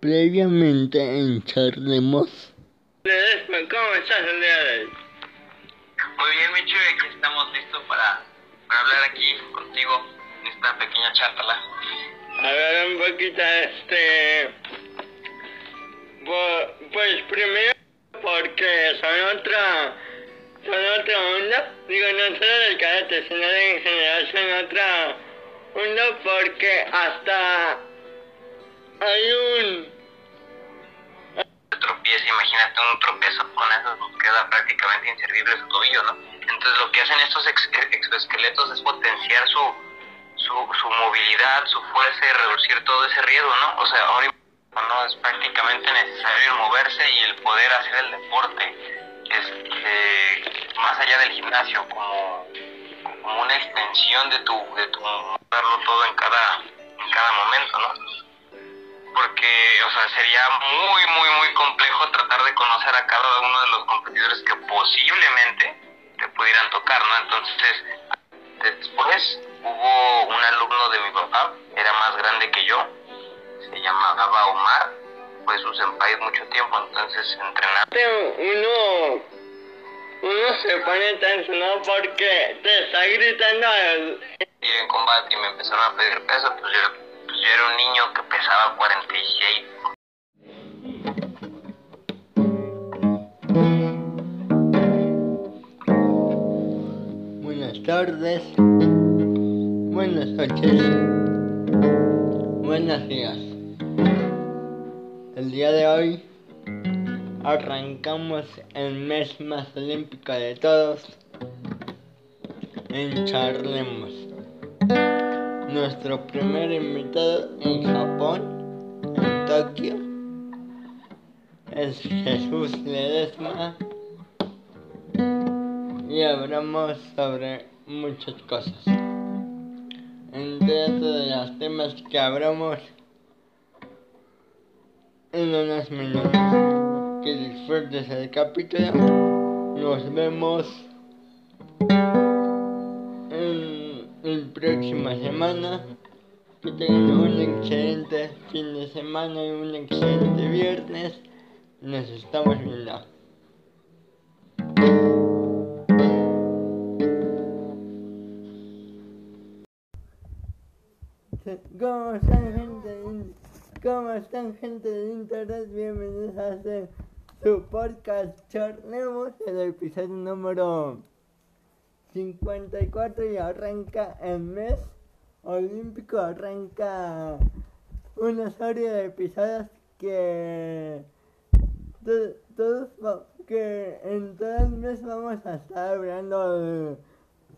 previamente en Charlemos. ¿Cómo estás el día de hoy? Muy bien, Michu, aquí estamos listos para, para hablar aquí contigo en esta pequeña charla. A ver, un poquito, este... Pues primero porque son otra... Son otra onda. Digo, no solo del karate, sino en general son otra onda porque hasta hay un tropieza, imagínate un tropiezo con eso, queda prácticamente inservible su tobillo, ¿no? Entonces lo que hacen estos exoesqueletos es potenciar su, su, su, movilidad, su fuerza y reducir todo ese riesgo, ¿no? O sea, ahora no es prácticamente necesario moverse y el poder hacer el deporte este, más allá del gimnasio como, como una extensión de tu, de tu darlo todo en cada, en cada momento, ¿no? Porque, o sea, sería muy, muy, muy complejo tratar de conocer a cada uno de los competidores que posiblemente te pudieran tocar, ¿no? Entonces, después hubo un alumno de mi papá, era más grande que yo, se llamaba Omar, fue su senpai mucho tiempo, entonces entrenaba. Uno, uno se pone tenso, ¿no? Porque te está gritando. Y en combate y me empezaron a pedir peso, pues yo yo era un niño que pesaba 46. Buenas tardes, buenas noches, buenos días. El día de hoy arrancamos el mes más olímpico de todos en Charlemos nuestro primer invitado en Japón, en Tokio, es Jesús Ledesma y hablamos sobre muchas cosas. Entre de los temas que hablamos en unos minutos. Que disfrutes el capítulo. Nos vemos próxima semana. Que tengan un excelente fin de semana y un excelente viernes. Nos estamos viendo. ¿Cómo están gente ¿Cómo están gente de internet? Bienvenidos a este su podcast Charlemos, el episodio número 54 y arranca el mes olímpico, arranca una serie de episodios que todos que en todo el mes vamos a estar hablando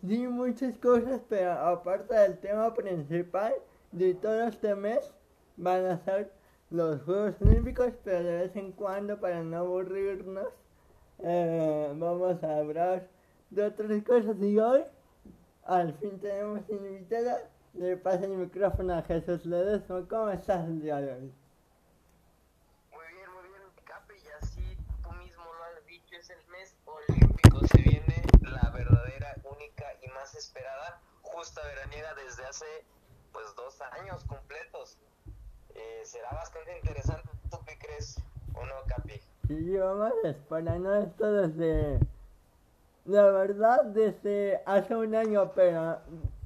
de, muchas cosas, pero aparte del tema principal de todo este mes van a ser los Juegos Olímpicos, pero de vez en cuando para no aburrirnos eh, vamos a hablar de otras cosas y hoy al fin tenemos invitada. Le paso el micrófono a Jesús Ledesma. ¿Cómo estás el día de hoy? Muy bien, muy bien, Capi. Y así tú mismo lo has dicho, es el mes olímpico. Se viene la verdadera, única y más esperada justa veraniega desde hace pues dos años completos. Eh, será bastante interesante. ¿Tú qué crees o no, Capi? Sí, vamos esperando esto desde la verdad, desde hace un año, pero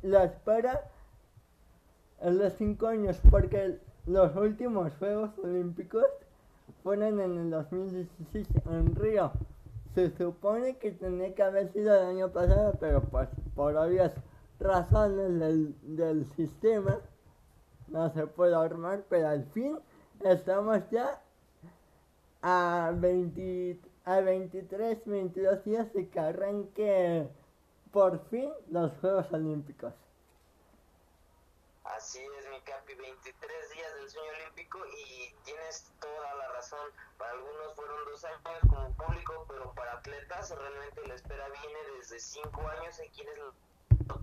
la espera es de cinco años, porque los últimos Juegos Olímpicos fueron en el 2016 en Río. Se supone que tenía que haber sido el año pasado, pero pues por obvias razones del, del sistema no se puede armar, pero al fin estamos ya a 23 a 23, 22 días de que por fin los Juegos Olímpicos. Así es, mi Capi, 23 días del sueño olímpico y tienes toda la razón. Para algunos fueron dos años como público, pero para atletas realmente la espera viene desde cinco años. Hay quienes lo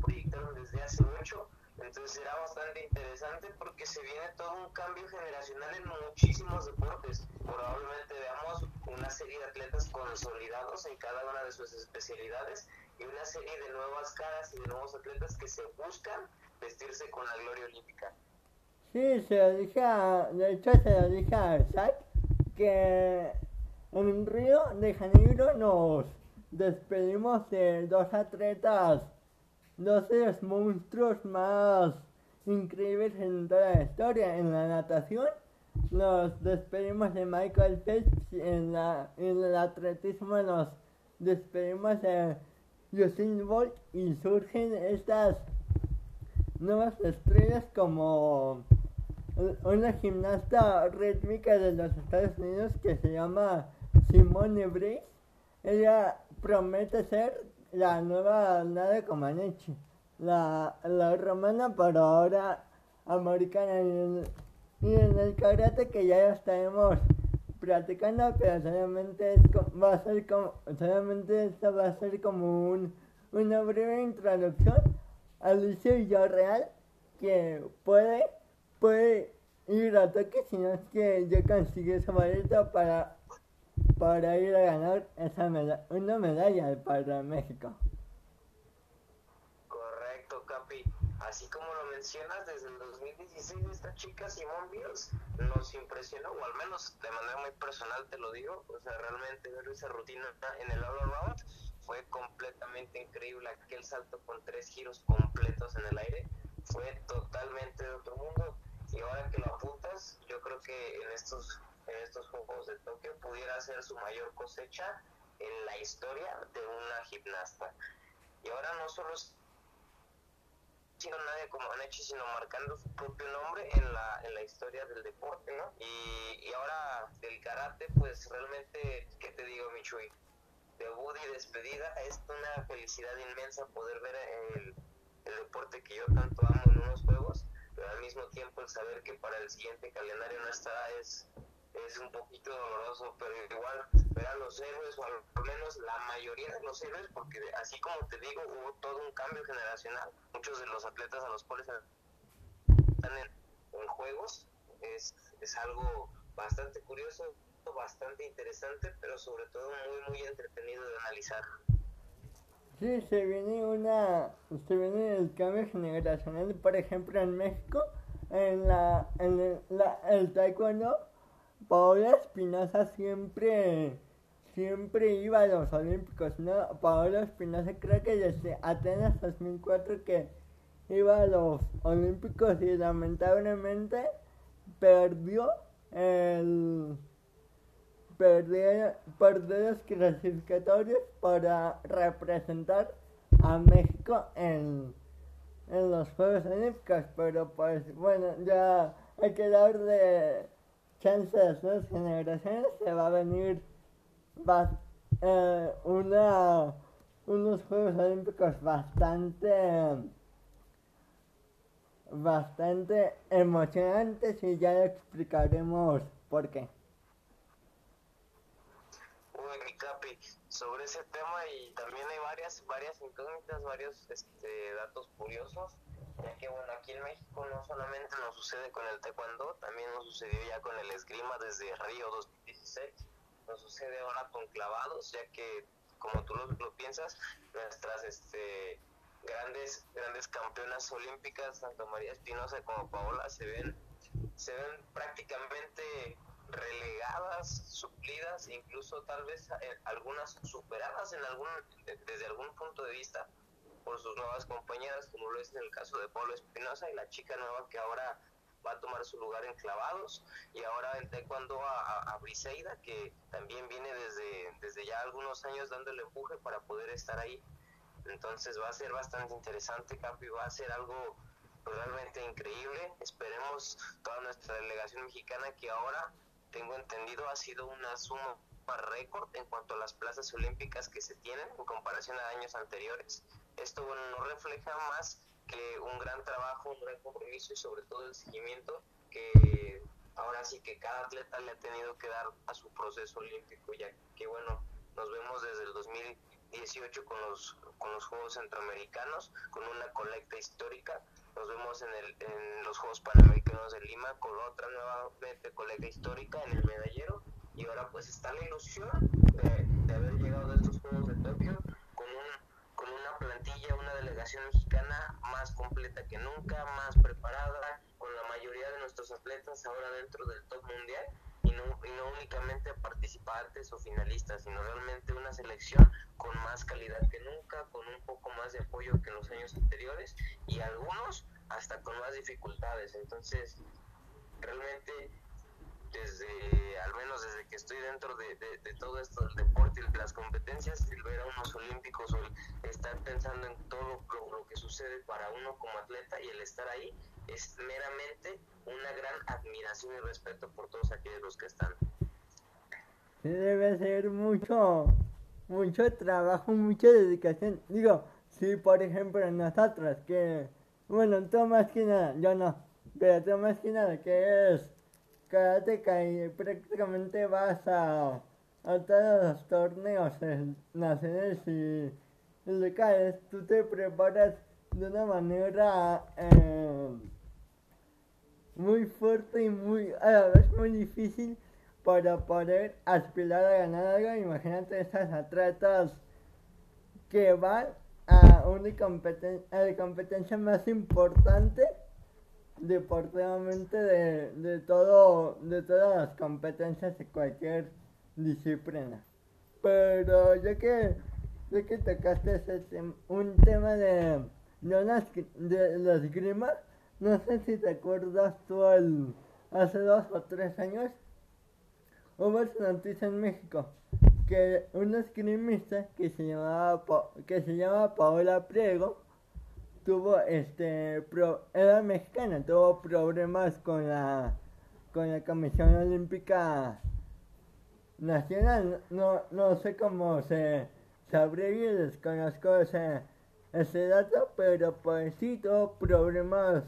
proyectaron desde hace mucho. Entonces será bastante interesante porque se viene todo un cambio generacional en muchísimos deportes. Probablemente veamos una serie de atletas consolidados en cada una de sus especialidades y una serie de nuevas caras y de nuevos atletas que se buscan vestirse con la gloria olímpica. Sí, se lo dije a, de hecho se lo dije a Zach que en Río de Janeiro nos despedimos de dos atletas, los monstruos más increíbles en toda la historia. En la natación nos despedimos de Michael Phelps, en, la, en el atletismo nos despedimos de Usain Bolt y surgen estas nuevas estrellas como una gimnasta rítmica de los Estados Unidos que se llama Simone Brace. Ella promete ser la nueva Nada Comaneci, la, la romana, pero ahora americana. Y en, y en el karate que ya estaremos practicando, pero solamente es va a ser como, solamente esto va a ser como un, una breve introducción al Lucio Villarreal que puede, puede ir a toque si no es que yo consigo esa boleta para, para ir a ganar esa meda- una medalla para México. Correcto, Capi. Así como lo mencionas, desde el 2016 esta chica Simone Biles nos impresionó, o al menos de manera muy personal te lo digo, o sea, realmente ver esa rutina en el all around fue completamente increíble. Aquel salto con tres giros completos en el aire fue totalmente de otro mundo. Y ahora que lo apuntas, yo creo que en estos, en estos Juegos de Tokio pudiera ser su mayor cosecha en la historia de una gimnasta. Y ahora no solo es siendo nadie como han hecho, sino marcando su propio nombre en la, en la historia del deporte, ¿no? Y, y ahora del karate, pues realmente, ¿qué te digo, Michui? Debut y despedida, es una felicidad inmensa poder ver el, el deporte que yo tanto amo en unos juegos, pero al mismo tiempo el saber que para el siguiente calendario no estará es, es un poquito doloroso, pero igual ver a los héroes, o al menos la mayoría de los héroes, porque así como te digo, hubo todo un cambio generacional. Muchos de los atletas a los cuales están en, en juegos es, es algo bastante curioso, bastante interesante, pero sobre todo muy, muy entretenido de analizar. Sí, se viene una, se viene el cambio generacional, por ejemplo en México, en la, en la, el taekwondo, Paola Espinosa siempre, siempre iba a los olímpicos, ¿no? Paola Espinosa creo que desde Atenas 2004 que iba a los olímpicos y lamentablemente perdió el perdió, perdió los clasificatorios para representar a México en, en los Juegos Olímpicos, pero pues bueno, ya hay que dar de chance a las nuevas generaciones, se va a venir bas- eh, una, unos Juegos Olímpicos bastante bastante emocionantes y ya explicaremos por qué. Uy, capi, sobre ese tema y también hay varias, varias incógnitas, varios este, datos curiosos, ya que bueno, aquí en México no solamente nos sucede con el taekwondo, también nos sucedió ya con el esgrima desde Río 2016, nos sucede ahora con clavados, ya que como tú lo, piensas, nuestras este, grandes, grandes campeonas olímpicas, tanto María Espinosa como Paola, se ven, se ven prácticamente relegadas, suplidas, incluso tal vez eh, algunas superadas en algún, de- desde algún punto de vista sus nuevas compañeras, como lo es en el caso de Pablo Espinosa y la chica nueva que ahora va a tomar su lugar en clavados y ahora en taekwondo a, a, a Briseida que también viene desde, desde ya algunos años dándole empuje para poder estar ahí. Entonces va a ser bastante interesante Capi va a ser algo pues, realmente increíble. Esperemos toda nuestra delegación mexicana que ahora tengo entendido ha sido una suma récord en cuanto a las plazas olímpicas que se tienen en comparación a años anteriores esto bueno no refleja más que un gran trabajo, un gran compromiso y sobre todo el seguimiento que ahora sí que cada atleta le ha tenido que dar a su proceso olímpico, ya que bueno, nos vemos desde el 2018 con los, con los Juegos Centroamericanos, con una colecta histórica, nos vemos en, el, en los Juegos Panamericanos de Lima con otra nuevamente colecta histórica en el medallero. Y ahora pues está la ilusión de, de haber llegado a estos Juegos de Tokio con un una delegación mexicana más completa que nunca, más preparada, con la mayoría de nuestros atletas ahora dentro del top mundial y no, únicamente participantes o finalistas, sino realmente una selección con más calidad que nunca, con un poco más de apoyo que en los años anteriores y algunos hasta con más dificultades. Entonces, realmente desde, al menos desde que estoy dentro de, de, de todo esto del deporte las competencias, el ver a unos olímpicos o el estar pensando en todo lo, que sucede para uno como atleta y el estar ahí es meramente una gran admiración y respeto por todos aquellos los que están. Debe ser mucho, mucho trabajo, mucha dedicación. Digo, si por ejemplo nosotros que, bueno, tú más que nada, yo no, pero tú más que nada que es karateka y prácticamente vas a, a todos los torneos nacionales y locales, tú te preparas de una manera eh, muy fuerte y muy a la vez muy difícil para poder aspirar a ganar algo. Imagínate esas atletas que van a una competen a la competencia más importante deportivamente de, de todo de todas las competencias de cualquier disciplina. Pero ya que ya que tocaste ese tem un tema de de, las, de los grimas, no sé si te acuerdas tú el, hace dos o tres años hubo esta noticia en México que una esgrimista que se llamaba Pa- que se llama Paola Priego tuvo este pro, era mexicana tuvo problemas con la con la Comisión Olímpica Nacional no no sé cómo se se abrevia desconozco ese ese dato pero pues sí tuvo problemas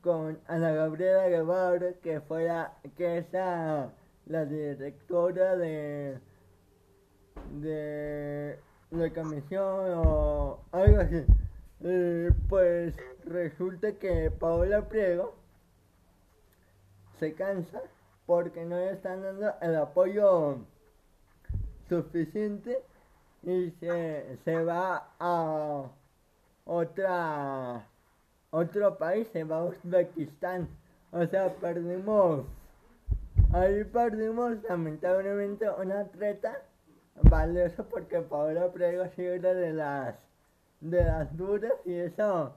con Ana Gabriela Guevara que fuera que es la, la directora de de la comisión o algo así. Pues resulta que Paola Priego se cansa porque no le están dando el apoyo suficiente y se, se va a otra otro país, se va a Uzbekistán. O sea, perdimos, ahí perdimos lamentablemente una atleta valiosa porque Paola Priego sí era de las de las duras y eso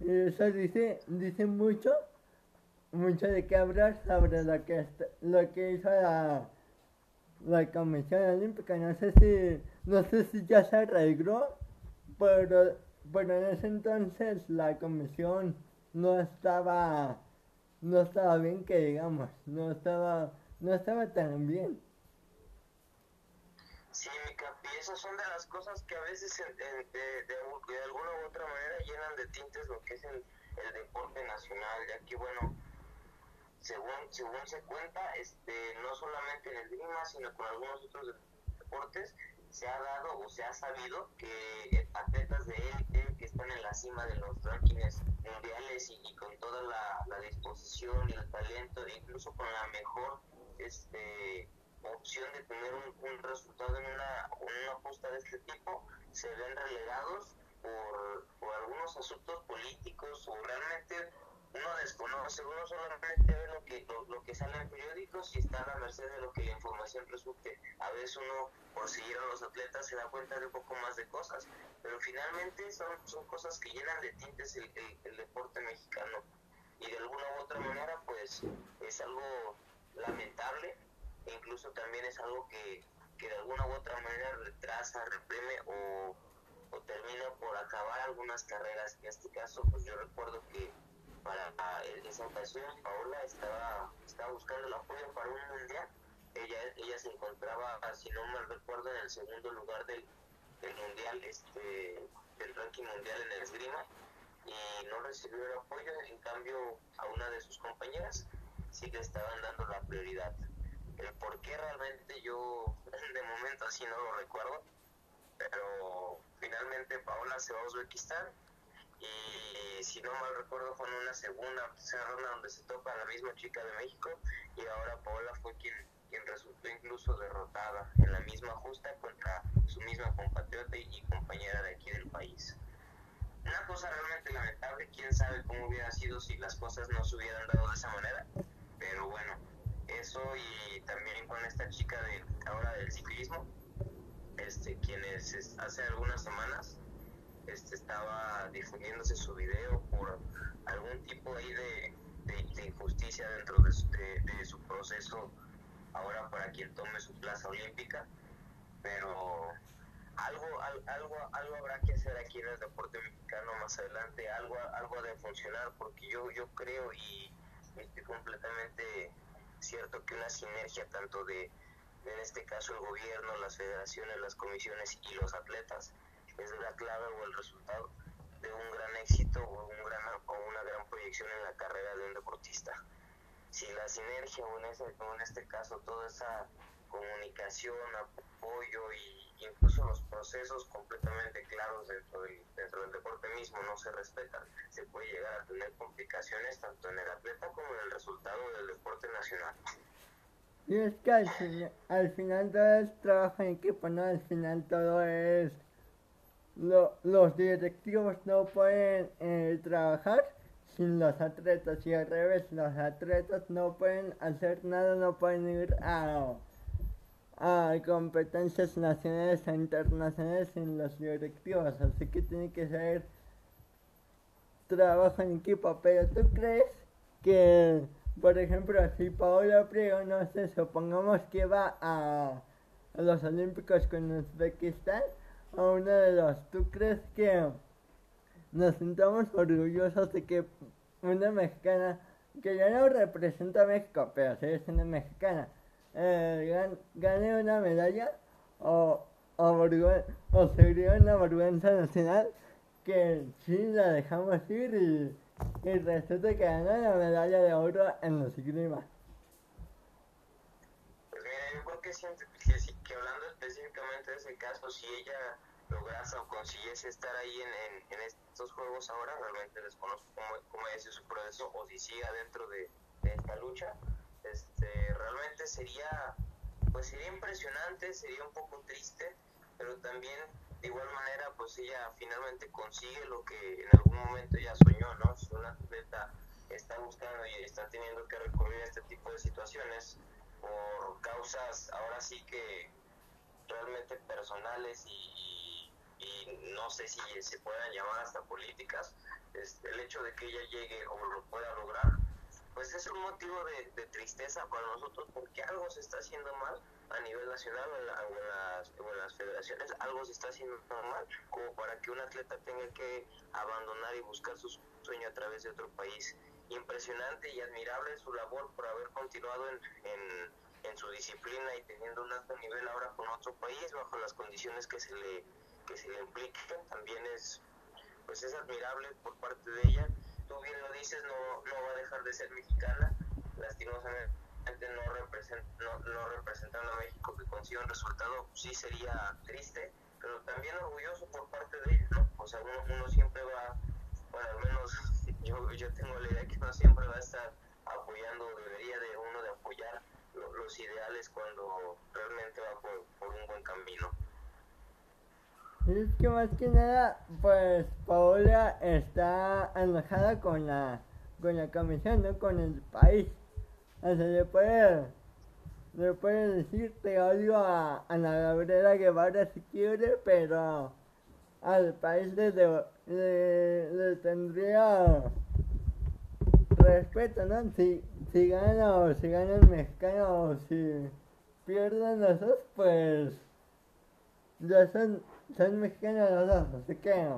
y eso dice dice mucho mucho de qué hablar sobre lo que lo que hizo la la Comisión Olímpica. No sé si no sé si ya se arregló pero pero en ese entonces la comisión no estaba no estaba bien que digamos no estaba no estaba tan bien. Sí, mi capi, esas son de las cosas que a veces en- en- de, de, de alguna u otra manera llenan de tintes lo que es el, el deporte nacional, ya que bueno, según, según se cuenta, este, no solamente en el Grima, sino con algunos otros deportes, se ha dado o se ha sabido que atletas de élite que están en la cima de los rankings mundiales y, con toda la, disposición y el talento, e incluso con la mejor este, opción de tener un, un resultado en una, en una justa de este tipo, se ven relegados por, por algunos asuntos políticos o realmente uno desconoce, uno solamente ve lo que, lo, lo que sale en periódicos y está a la merced de lo que la información resulte. A veces uno, por seguir a los atletas, se da cuenta de un poco más de cosas, pero finalmente son, son cosas que llenan de tintes el, el, deporte mexicano. Y de alguna u otra manera, pues es algo lamentable, e incluso también es algo que, que de alguna u otra manera retrasa, reprime o, o termina por acabar algunas carreras. En este caso, pues yo recuerdo que para esa ocasión Paola estaba, estaba buscando el apoyo para un mundial. Ella, ella se encontraba, si no mal recuerdo, en el segundo lugar del, del mundial, este, del ranking mundial en el esgrima y no recibió el apoyo. En cambio, a una de sus compañeras sí le estaban dando la prioridad. El por qué realmente yo de momento así no lo recuerdo, pero finalmente Paola se va a Uzbekistán y si no mal recuerdo fue en una segunda tercera ronda donde se topa la misma chica de México y ahora Paola fue quien quien resultó incluso derrotada en la misma justa contra su misma compatriota y compañera de aquí del país. Una cosa realmente lamentable, quién sabe cómo hubiera sido si las cosas no se hubieran dado de esa manera, pero bueno, eso y también con esta chica de ahora del ciclismo, este, quienes hace algunas semanas este, estaba difundiéndose su video por algún tipo ahí de, de, injusticia dentro de, de, su proceso ahora para quien tome su plaza olímpica, pero algo, algo, algo habrá que hacer aquí en el deporte mexicano más adelante, algo, algo de funcionar, porque yo, yo creo y estoy completamente cierto que una sinergia tanto de, en este caso el gobierno, las federaciones, las comisiones y los atletas es la clave o el resultado de un gran éxito o, un gran, o una gran proyección en la carrera de un deportista. Si la sinergia o en, ese, este caso toda esa comunicación, apoyo y incluso los procesos completamente claros dentro del, dentro del deporte mismo no se respetan, se puede llegar a tener complicaciones tanto en el atleta como en el resultado del deporte nacional. Y es que al, final todo es trabajo en equipo, ¿no? Al final todo es... los directivos no pueden eh, trabajar sin los atletas y al revés, los atletas no pueden hacer nada, no pueden ir a a competencias nacionales e internacionales en los directivos, así que tiene que ser trabajo en equipo, pero tú crees que, por ejemplo, si Paola Priego, no sé, supongamos que va a, los Olímpicos con Uzbekistán, a uno de los, ¿tú crees que nos sintamos orgullosos de que una mexicana, que ya no representa a México, pero es una mexicana, eh, gane una medalla o, o, o sería una vergüenza nacional que sí la dejamos ir y, y resulta que ganó la medalla de oro en los esgrima. Yo creo que, que, que, hablando específicamente de ese caso, si ella lograse o consiguiese estar ahí en, en, estos juegos ahora, realmente desconozco cómo, cómo es su proceso o si siga dentro de, de esta lucha este, realmente sería, pues sería impresionante, sería un poco triste, pero también de igual manera, pues ella finalmente consigue lo que en algún momento ya soñó, ¿no? Si una atleta está buscando y está teniendo que recurrir a este tipo de situaciones por causas ahora sí que realmente personales y, y no sé si se puedan llamar hasta políticas, este, el hecho de que ella llegue o lo pueda lograr, pues es un motivo de, tristeza para nosotros porque algo se está haciendo mal a nivel nacional o en, las, en, las, federaciones, algo se está haciendo mal como para que un atleta tenga que abandonar y buscar su sueño a través de otro país. Impresionante y admirable su labor por haber continuado en, en, en su disciplina y teniendo un alto nivel ahora con otro país bajo las condiciones que se le, que se le implican. También es, pues es admirable por parte de ella tú bien lo dices, no, no va a dejar de ser mexicana, lastimosamente no, represent, no, no representando a México que consiga un resultado, sí sería triste, pero también orgulloso por parte de ella, ¿no? O sea, uno, uno siempre va, al menos yo, yo tengo la idea que uno siempre va a estar apoyando, debería de uno de apoyar los ideales cuando realmente va por, un buen camino. Es que más que nada, pues Paola está enojada con la, con la comisión, no con el país. O sea, le puede, le puede decir te odio a Ana Gabriela Guevara si quiere, pero al país le, le, tendría respeto, ¿no? Si, si gana o si gana el mexicano si pierden los dos, pues ya son son mexicanos los dos, así que.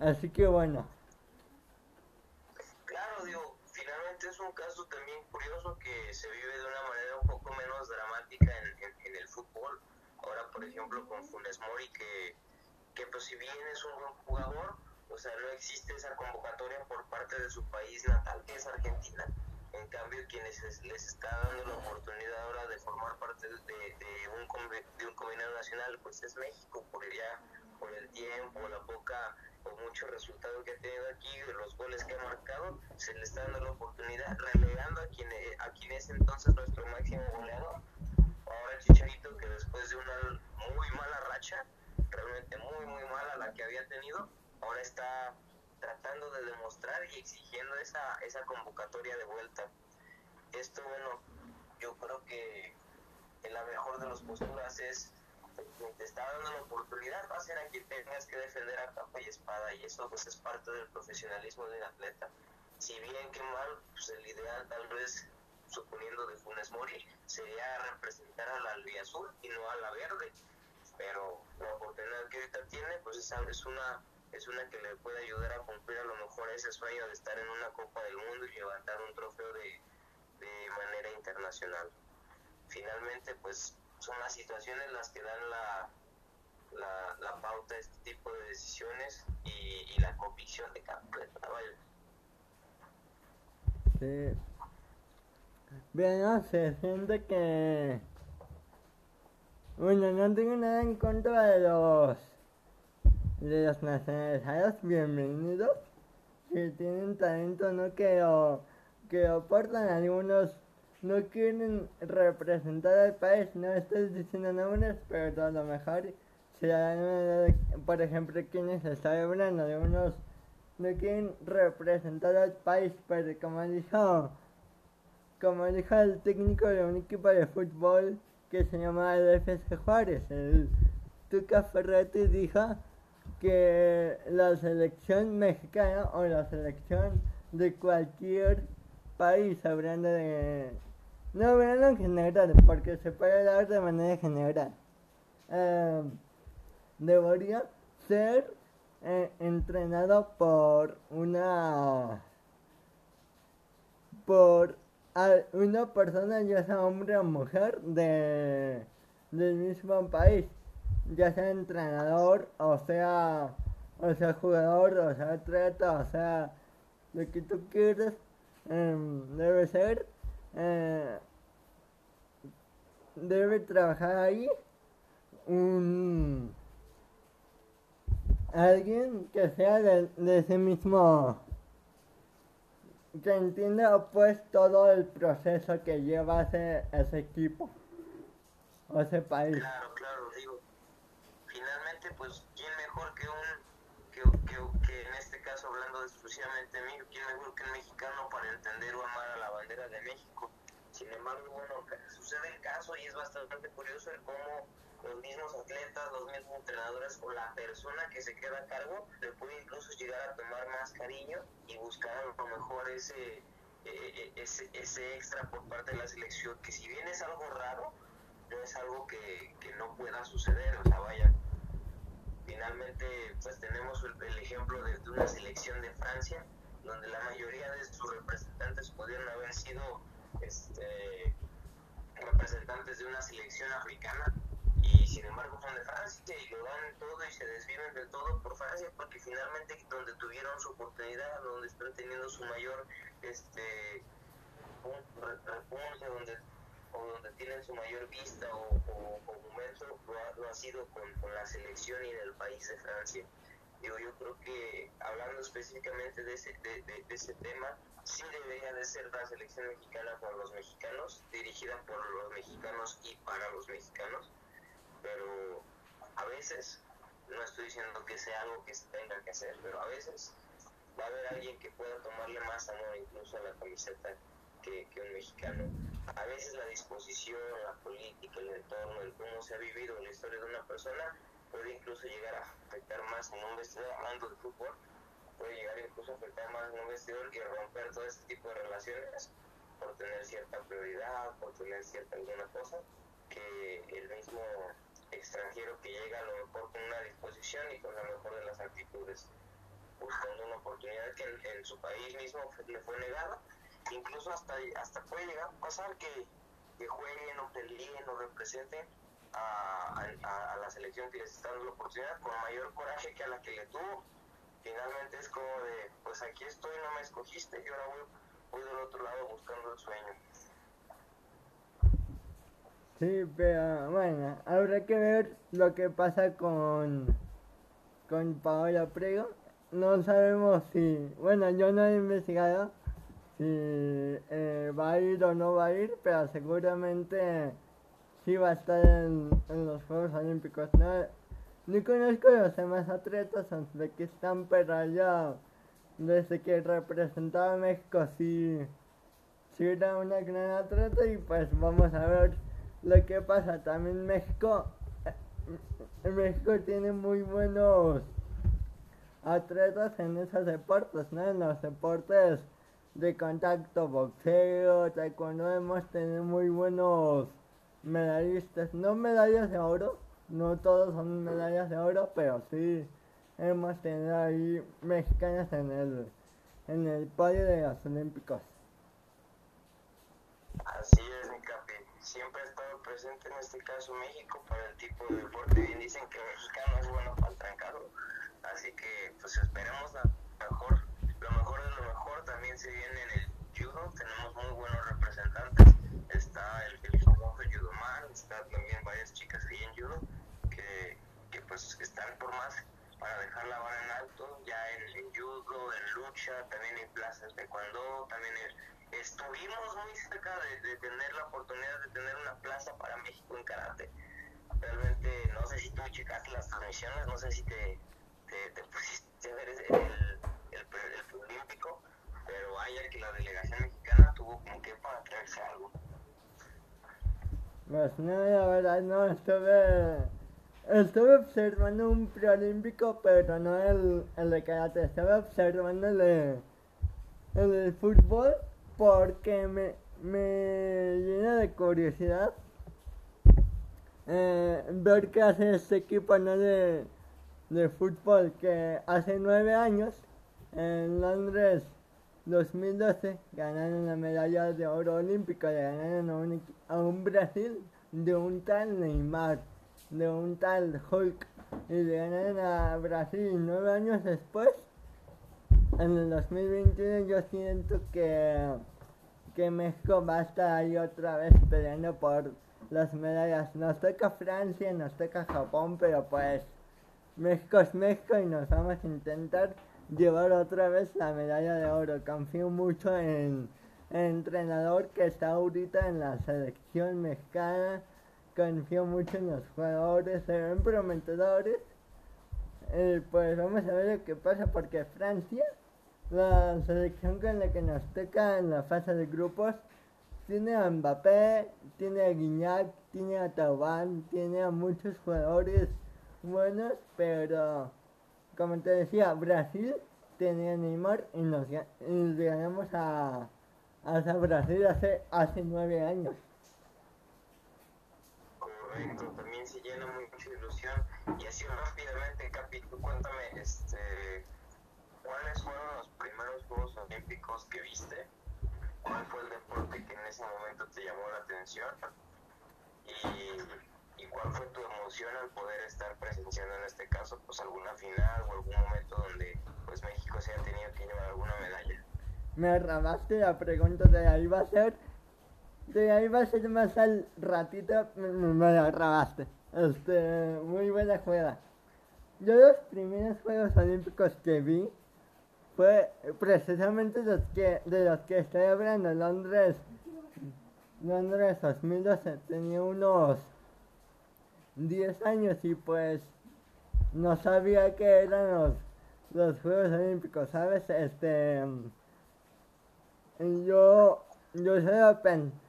Así que bueno. Claro, digo, finalmente es un caso también curioso que se vive de una manera un poco menos dramática en, en, el fútbol. Ahora, por ejemplo, con Funes Mori, que, que pues si bien es un buen jugador, o sea, no existe esa convocatoria por parte de su país natal, que es Argentina en cambio, quienes les está dando la oportunidad ahora de formar parte de, un, de un combinado nacional, pues es México, por ya por el tiempo, la poca o mucho resultado que ha tenido aquí, los goles que ha marcado, se le está dando la oportunidad, relegando a quienes, a quienes ese entonces nuestro máximo goleador. Ahora Chicharito que después de una muy mala racha, realmente muy muy mala la que había tenido, ahora está tratando de demostrar y exigiendo esa, esa convocatoria de vuelta. Esto, bueno, yo creo que en la mejor de los posturas es te está dando la oportunidad, va a ser a quien tengas que defender a capa y espada, y eso pues es parte del profesionalismo de un atleta. Si bien que mal, pues el ideal tal vez, suponiendo de Funes Mori, sería representar a la azul y no a la verde, pero la oportunidad que ahorita tiene, pues es, una es una que le puede ayudar a cumplir a lo mejor ese sueño de estar en una Copa del Mundo y levantar un trofeo de, de manera internacional. Finalmente, pues son las situaciones las que dan la, la, pauta a este tipo de decisiones y, y la convicción de cada no sé, siento que... Bueno, no tengo nada en contra de los... De los nacionalizados, bienvenidos. Si tienen talento, no que que aportan algunos no quieren representar al país, no estoy diciendo nombres, pero a lo mejor se por ejemplo, quienes están hablando de unos no quieren representar al país, pero como dijo, como dijo el técnico de un equipo de fútbol que se llama el FC Juárez, el Tuca Ferretti dijo que la selección mexicana o la selección de cualquier país, hablando de no, bueno, en general, porque se puede dar de manera general. Eh, debería ser eh, entrenado por una por una persona, ya sea hombre o mujer, de, del mismo país, ya sea entrenador, o sea, o sea jugador, o sea atleta, o sea, lo que tú quieras, em, debe ser eh, debe trabajar ahí un alguien que sea de, ese mismo que entienda pues todo el proceso que lleva ese, ese equipo o ese país. Claro, claro, digo, finalmente pues quién mejor que un que, que, que en este caso hablando exclusivamente de mí, quién mejor que un mexicano para entender o amar a la bandera de México. Sin embargo, bueno, sucede el caso y es bastante curioso el cómo los mismos atletas, los mismos entrenadores o la persona que se queda a cargo le puede incluso llegar a tomar más cariño y buscar a lo mejor ese, eh, eh, ese, ese extra por parte de la selección, que si bien es algo raro, no es algo que, que no pueda suceder, o sea, vaya, finalmente pues tenemos el, ejemplo de, de, una selección de Francia donde la mayoría de sus representantes pudieron haber sido este, representantes de una selección africana y sin embargo son de Francia y lo dan todo y se desviven de todo por Francia porque finalmente donde tuvieron su oportunidad, donde están teniendo su mayor este donde o donde tienen su mayor vista o, o, momento lo ha, lo ha sido con, con, la selección y del país de Francia. Digo, yo creo que hablando específicamente de ese, de ese tema, sí debería de ser la selección mexicana por los mexicanos, dirigida por los mexicanos y para los mexicanos, pero a veces, no estoy diciendo que sea algo que se tenga que hacer, pero a veces va a haber alguien que pueda tomarle más amor incluso a la camiseta que, un mexicano. A veces la disposición, la política, el entorno, el cómo se ha vivido la historia de una persona puede incluso llegar a afectar más en un vestido hablando de fútbol puede llegar incluso a afectar más en un vestidor y romper todo este tipo de relaciones por tener cierta prioridad, por tener cierta alguna cosa, que el mismo extranjero que llega a lo mejor con una disposición y con la mejor de las actitudes, buscando una oportunidad que en, su país mismo le fue negada, incluso hasta, hasta puede llegar a pasar que, que jueguen o peleen o representen a, a, a la selección que les está dando la oportunidad con mayor coraje que a la que le tuvo finalmente es como de, pues aquí estoy, no me escogiste y ahora voy, voy del otro lado buscando el sueño. Sí, pero bueno, habrá que ver lo que pasa con, con Paola Prego. No sabemos si, bueno, yo no he investigado si eh, va a ir o no va a ir, pero seguramente sí va a estar en, en los Juegos Olímpicos. No, no conozco los demás atletas están pero ya desde que representaba México sí, sí era una gran atleta y pues vamos a ver lo que pasa. También México, eh, México tiene muy buenos atletas en esos deportes, ¿no? En los deportes de contacto, boxeo, taekwondo hemos tenido muy buenos medallistas, no medallas de oro, no todos son medallas de oro, pero sí hemos tenido ahí mexicanas en el en el podio de los olímpicos. Así es, mi capi. Siempre presente en este caso México para el tipo de deporte. Bien dicen que el mexicano es bueno para el trancado. Así que pues esperemos la mejor, lo mejor de lo mejor. También se viene en el judo. Tenemos muy buenos representantes. Está el, el famoso judoman, está también varias chicas ahí en judo que, que pues están por más para dejar la vara en alto, ya en, en judo, en lucha, también en plazas de cuando, también en, estuvimos muy cerca de, de, tener la oportunidad de tener una plaza para México en karate. Realmente, no sé si tú checaste las transmisiones, no sé si te, te, te pusiste a ver el, el, el, el olímpico, pero vaya que la delegación mexicana tuvo como que para traerse algo. Pues no, la verdad no estuve Estuve observando un preolímpico, pero no el, el de karate. Estuve observando el el de fútbol porque me, me llena de curiosidad eh, ver qué hace este equipo ¿no? de, de fútbol que hace nueve años en Londres 2012 ganaron la medalla de oro olímpica, le ganaron a un, a un Brasil de un tal Neymar de un tal Hulk y le ganaron a Brasil nueve años después. En el 2021 yo siento que, que México va a estar ahí otra vez peleando por las medallas. Nos toca Francia, nos toca Japón, pero pues México es México y nos vamos a intentar llevar otra vez la medalla de oro. Confío mucho en el entrenador que está ahorita en la selección mexicana confío mucho en los jugadores, se ven prometedores. Eh, pues vamos a ver lo que pasa porque Francia, la selección con la que nos toca en la fase de grupos, tiene a Mbappé, tiene a Guignac, tiene a Taubán, tiene a muchos jugadores buenos, pero como te decía, Brasil tenía Neymar y nos y ganamos a, a Brasil hace, hace nueve años correcto, también se llena mucha ilusión. Y así rápidamente, Capi, tú cuéntame, este, ¿cuáles fueron los primeros Juegos Olímpicos que viste? ¿Cuál fue el deporte que en ese momento te llamó la atención? Y, cuál fue tu emoción al poder estar presenciando en este caso, pues alguna final o algún momento donde pues México se haya tenido que llevar alguna medalla? Me rabaste la pregunta de ahí va a ser de ahí va a ser más al ratito, me, me la. Este, muy buena juega. Yo los primeros Juegos Olímpicos que vi fue precisamente los que, de los que estoy hablando, Londres, Londres 2012, tenía unos 10 años y pues no sabía que eran los, los Juegos Olímpicos, ¿sabes? Este, yo, yo solo pensé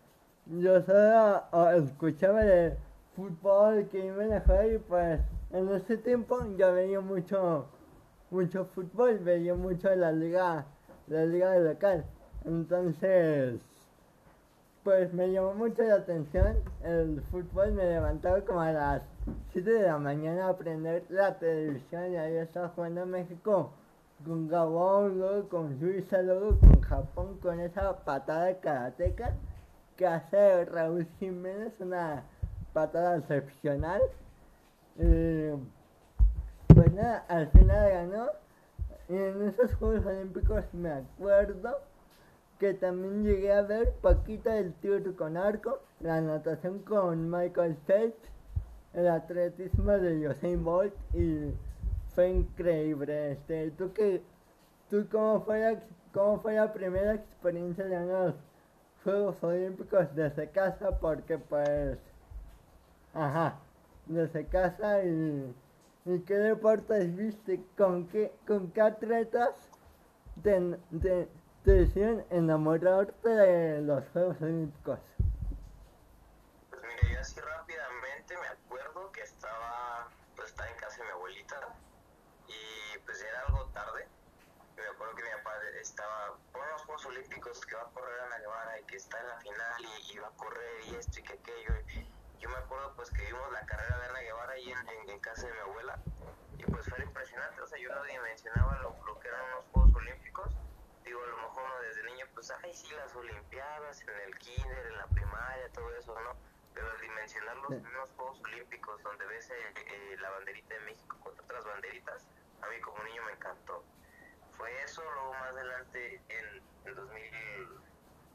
yo solo escuchaba de fútbol que iban a jugar y pues en ese tiempo yo veía mucho mucho fútbol, veía mucho la liga, la liga local. Entonces, pues me llamó mucho la atención el fútbol, me levantaba como a las 7 de la mañana a prender la televisión y ahí estaba jugando México con Gabón, luego con Suiza, luego con Japón, con esa patada karateca que hace Raúl Jiménez, una patada excepcional. Eh, pues nada, al final ganó. Y en esos Juegos Olímpicos me acuerdo que también llegué a ver Paquita del tiro con arco, la natación con Michael Phelps, el atletismo de Usain Bolt y fue increíble. Este, ¿tú qué, tú cómo fue la cómo fue la primera experiencia de los Juegos Olímpicos desde casa, porque pues, ajá, desde casa y, y qué deportes viste, con qué, con qué atletas te, te, te hicieron enamorarte de los Juegos Olímpicos. Pues mira, yo así rápidamente me acuerdo que estaba, pues estaba en casa de mi abuelita y pues era algo tarde. Y me acuerdo que mi papá estaba por los Juegos Olímpicos que va a correr Ana Guevara y que está en la final y, y va a correr y esto y que aquello. Y yo me acuerdo pues que vimos la carrera de Ana Guevara ahí en, en, casa de mi abuela y pues fue impresionante. O sea, yo no dimensionaba lo, que eran unos Juegos Olímpicos. Digo, a lo mejor uno desde niño, pues, ay, sí, las Olimpiadas, en el kinder, en la primaria, todo eso, ¿no? Pero al dimensionar los primeros Juegos Olímpicos, donde ves eh, eh, la banderita de México contra otras banderitas, a mí como niño me encantó. Fue eso, luego más adelante en, en 2000,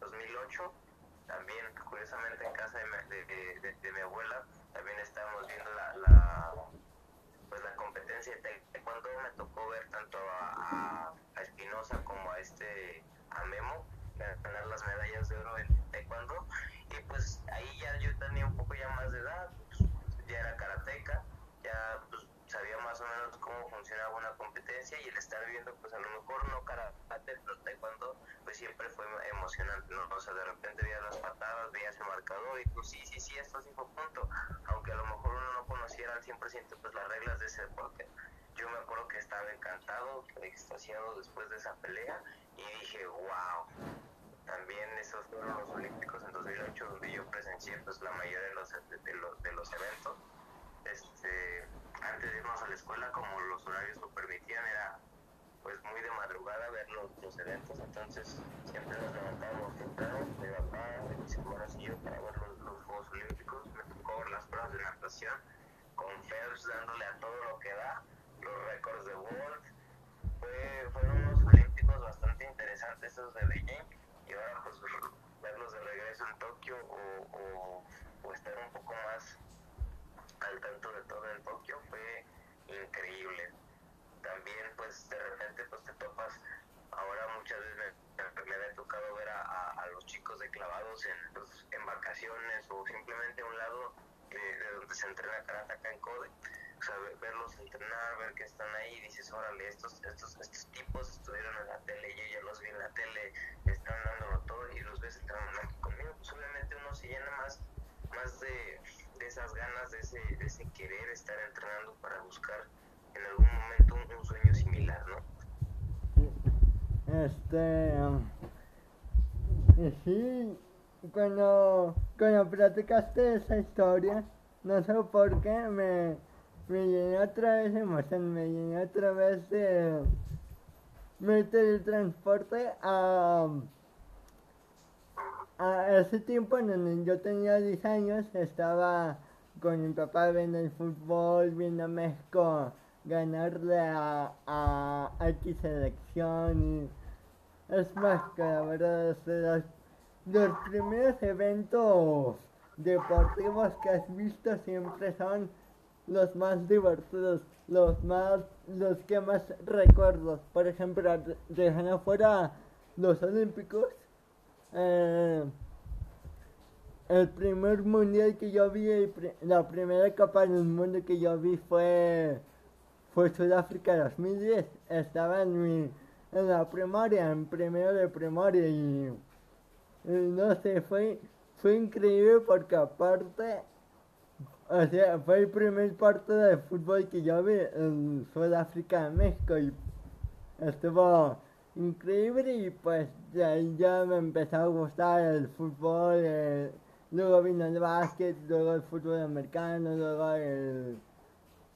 2008, también curiosamente en casa de, mi- de, de- mi abuela, también estábamos viendo la, la, pues, la competencia de taekwondo, me tocó ver tanto a, a, Espinosa como a este, a Memo, ganar las medallas de oro en taekwondo, y pues ahí ya yo tenía un poco ya más de edad, pues, ya era karateca, ya pues, sabía más o menos cómo funcionaba una competencia y el estar viendo pues a lo mejor no karate, pero taekwondo pues siempre fue emocionante, ¿no? O sea, de repente veías las patadas, veías el marcador y pues sí, sí, sí, esto sí fue punto, aunque a lo mejor uno no conociera al 100% pues las reglas de ese deporte. Yo me acuerdo que estaba encantado, extasiado después de esa pelea y dije, wow, también esos fueron los Olímpicos en 2008 donde yo presencié pues la mayoría de los, de, los, eventos. Este, antes de irnos a la escuela, como los horarios lo permitían, era pues muy de madrugada ver los, los eventos, entonces siempre nos levantábamos temprano, mi papá, mis hermanos y yo para ver los, los Juegos Olímpicos, me tocó ver las pruebas de natación, con Phelps dándole a todo lo que da, los récords de World, fue, fueron unos Olímpicos bastante interesantes esos de Beijing, y ahora pues verlos de regreso en Tokio o, o, estar un poco más al tanto de todo en Tokio fue increíble. También pues de repente pues te topas, ahora muchas veces me, me había tocado ver a, a, los chicos de clavados en, pues, o simplemente a un lado de, de donde se entrena karate acá en Code. Verlos entrenar, ver que están ahí, y dices, órale, estos, estos, estos tipos estuvieron en la tele, yo ya los vi en la tele, están dándolo todo y los ves entrenando conmigo, pues obviamente uno se llena más, más de, de esas ganas, de ese, de ese querer estar entrenando para buscar en algún momento un, sueño similar, ¿no? Este. sí, cuando, cuando platicaste esa historia, no sé por qué, me, me llené otra vez de emoción, me llené otra vez de. Me teletransporte a. A ese tiempo en el que yo tenía 10 años, estaba con mi papá viendo el fútbol, viendo a México ganarle a, a X selección y es más que la verdad los, los primeros eventos deportivos que has visto siempre son los más divertidos, los más, los que más recuerdos. Por ejemplo, de- dejando fuera los olímpicos, eh, el primer mundial que yo vi, la primera Copa del Mundo que yo vi fue, fue Sudáfrica 2010. Estaba en mi, en la primaria, en primero de primaria y, y no sé, fue, fue increíble porque aparte, o sea, fue el primer partido de fútbol que yo vi en Sudáfrica, México y estuvo increíble y pues de ahí ya me empezó a gustar el fútbol, eh, luego vino el básquet, luego el fútbol americano, luego el,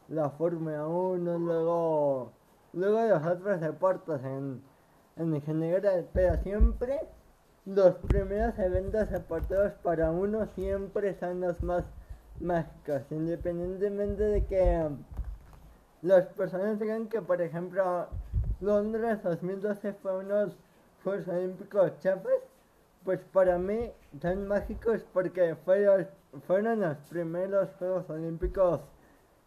la Fórmula 1, luego, luego los otros deportes en, en general, pero siempre los primeros eventos deportivos para uno siempre son los más mágicos, independientemente de que las personas digan que, por ejemplo, Londres 2012 fue unos Juegos Olímpicos chafas, pues para mí son mágicos porque fueron, fueron los primeros Juegos Olímpicos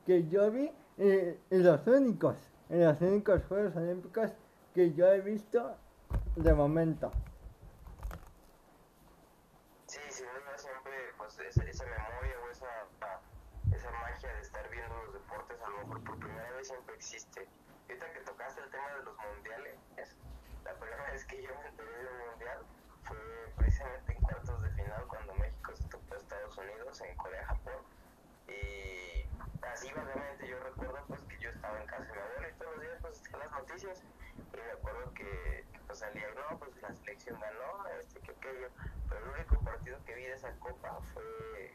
que yo vi y, y los únicos, y los únicos Juegos Olímpicos que yo he visto de momento. Sí, sin duda siempre, pues esa, esa memoria o esa, esa magia de estar viendo los deportes, a lo mejor siempre existe. Ahorita que tocaste el tema de los mundiales, la primera vez que yo me enteré de un mundial fue precisamente en cuartos de final cuando México se topó a Estados Unidos en Corea-Japón. Y así vagamente yo recuerdo pues que yo estaba en casa de mi abuela y todos los días pues las noticias y me acuerdo que, que, pues salía, no, pues la selección ganó, este, que aquello, pero el único partido que vi de esa copa fue,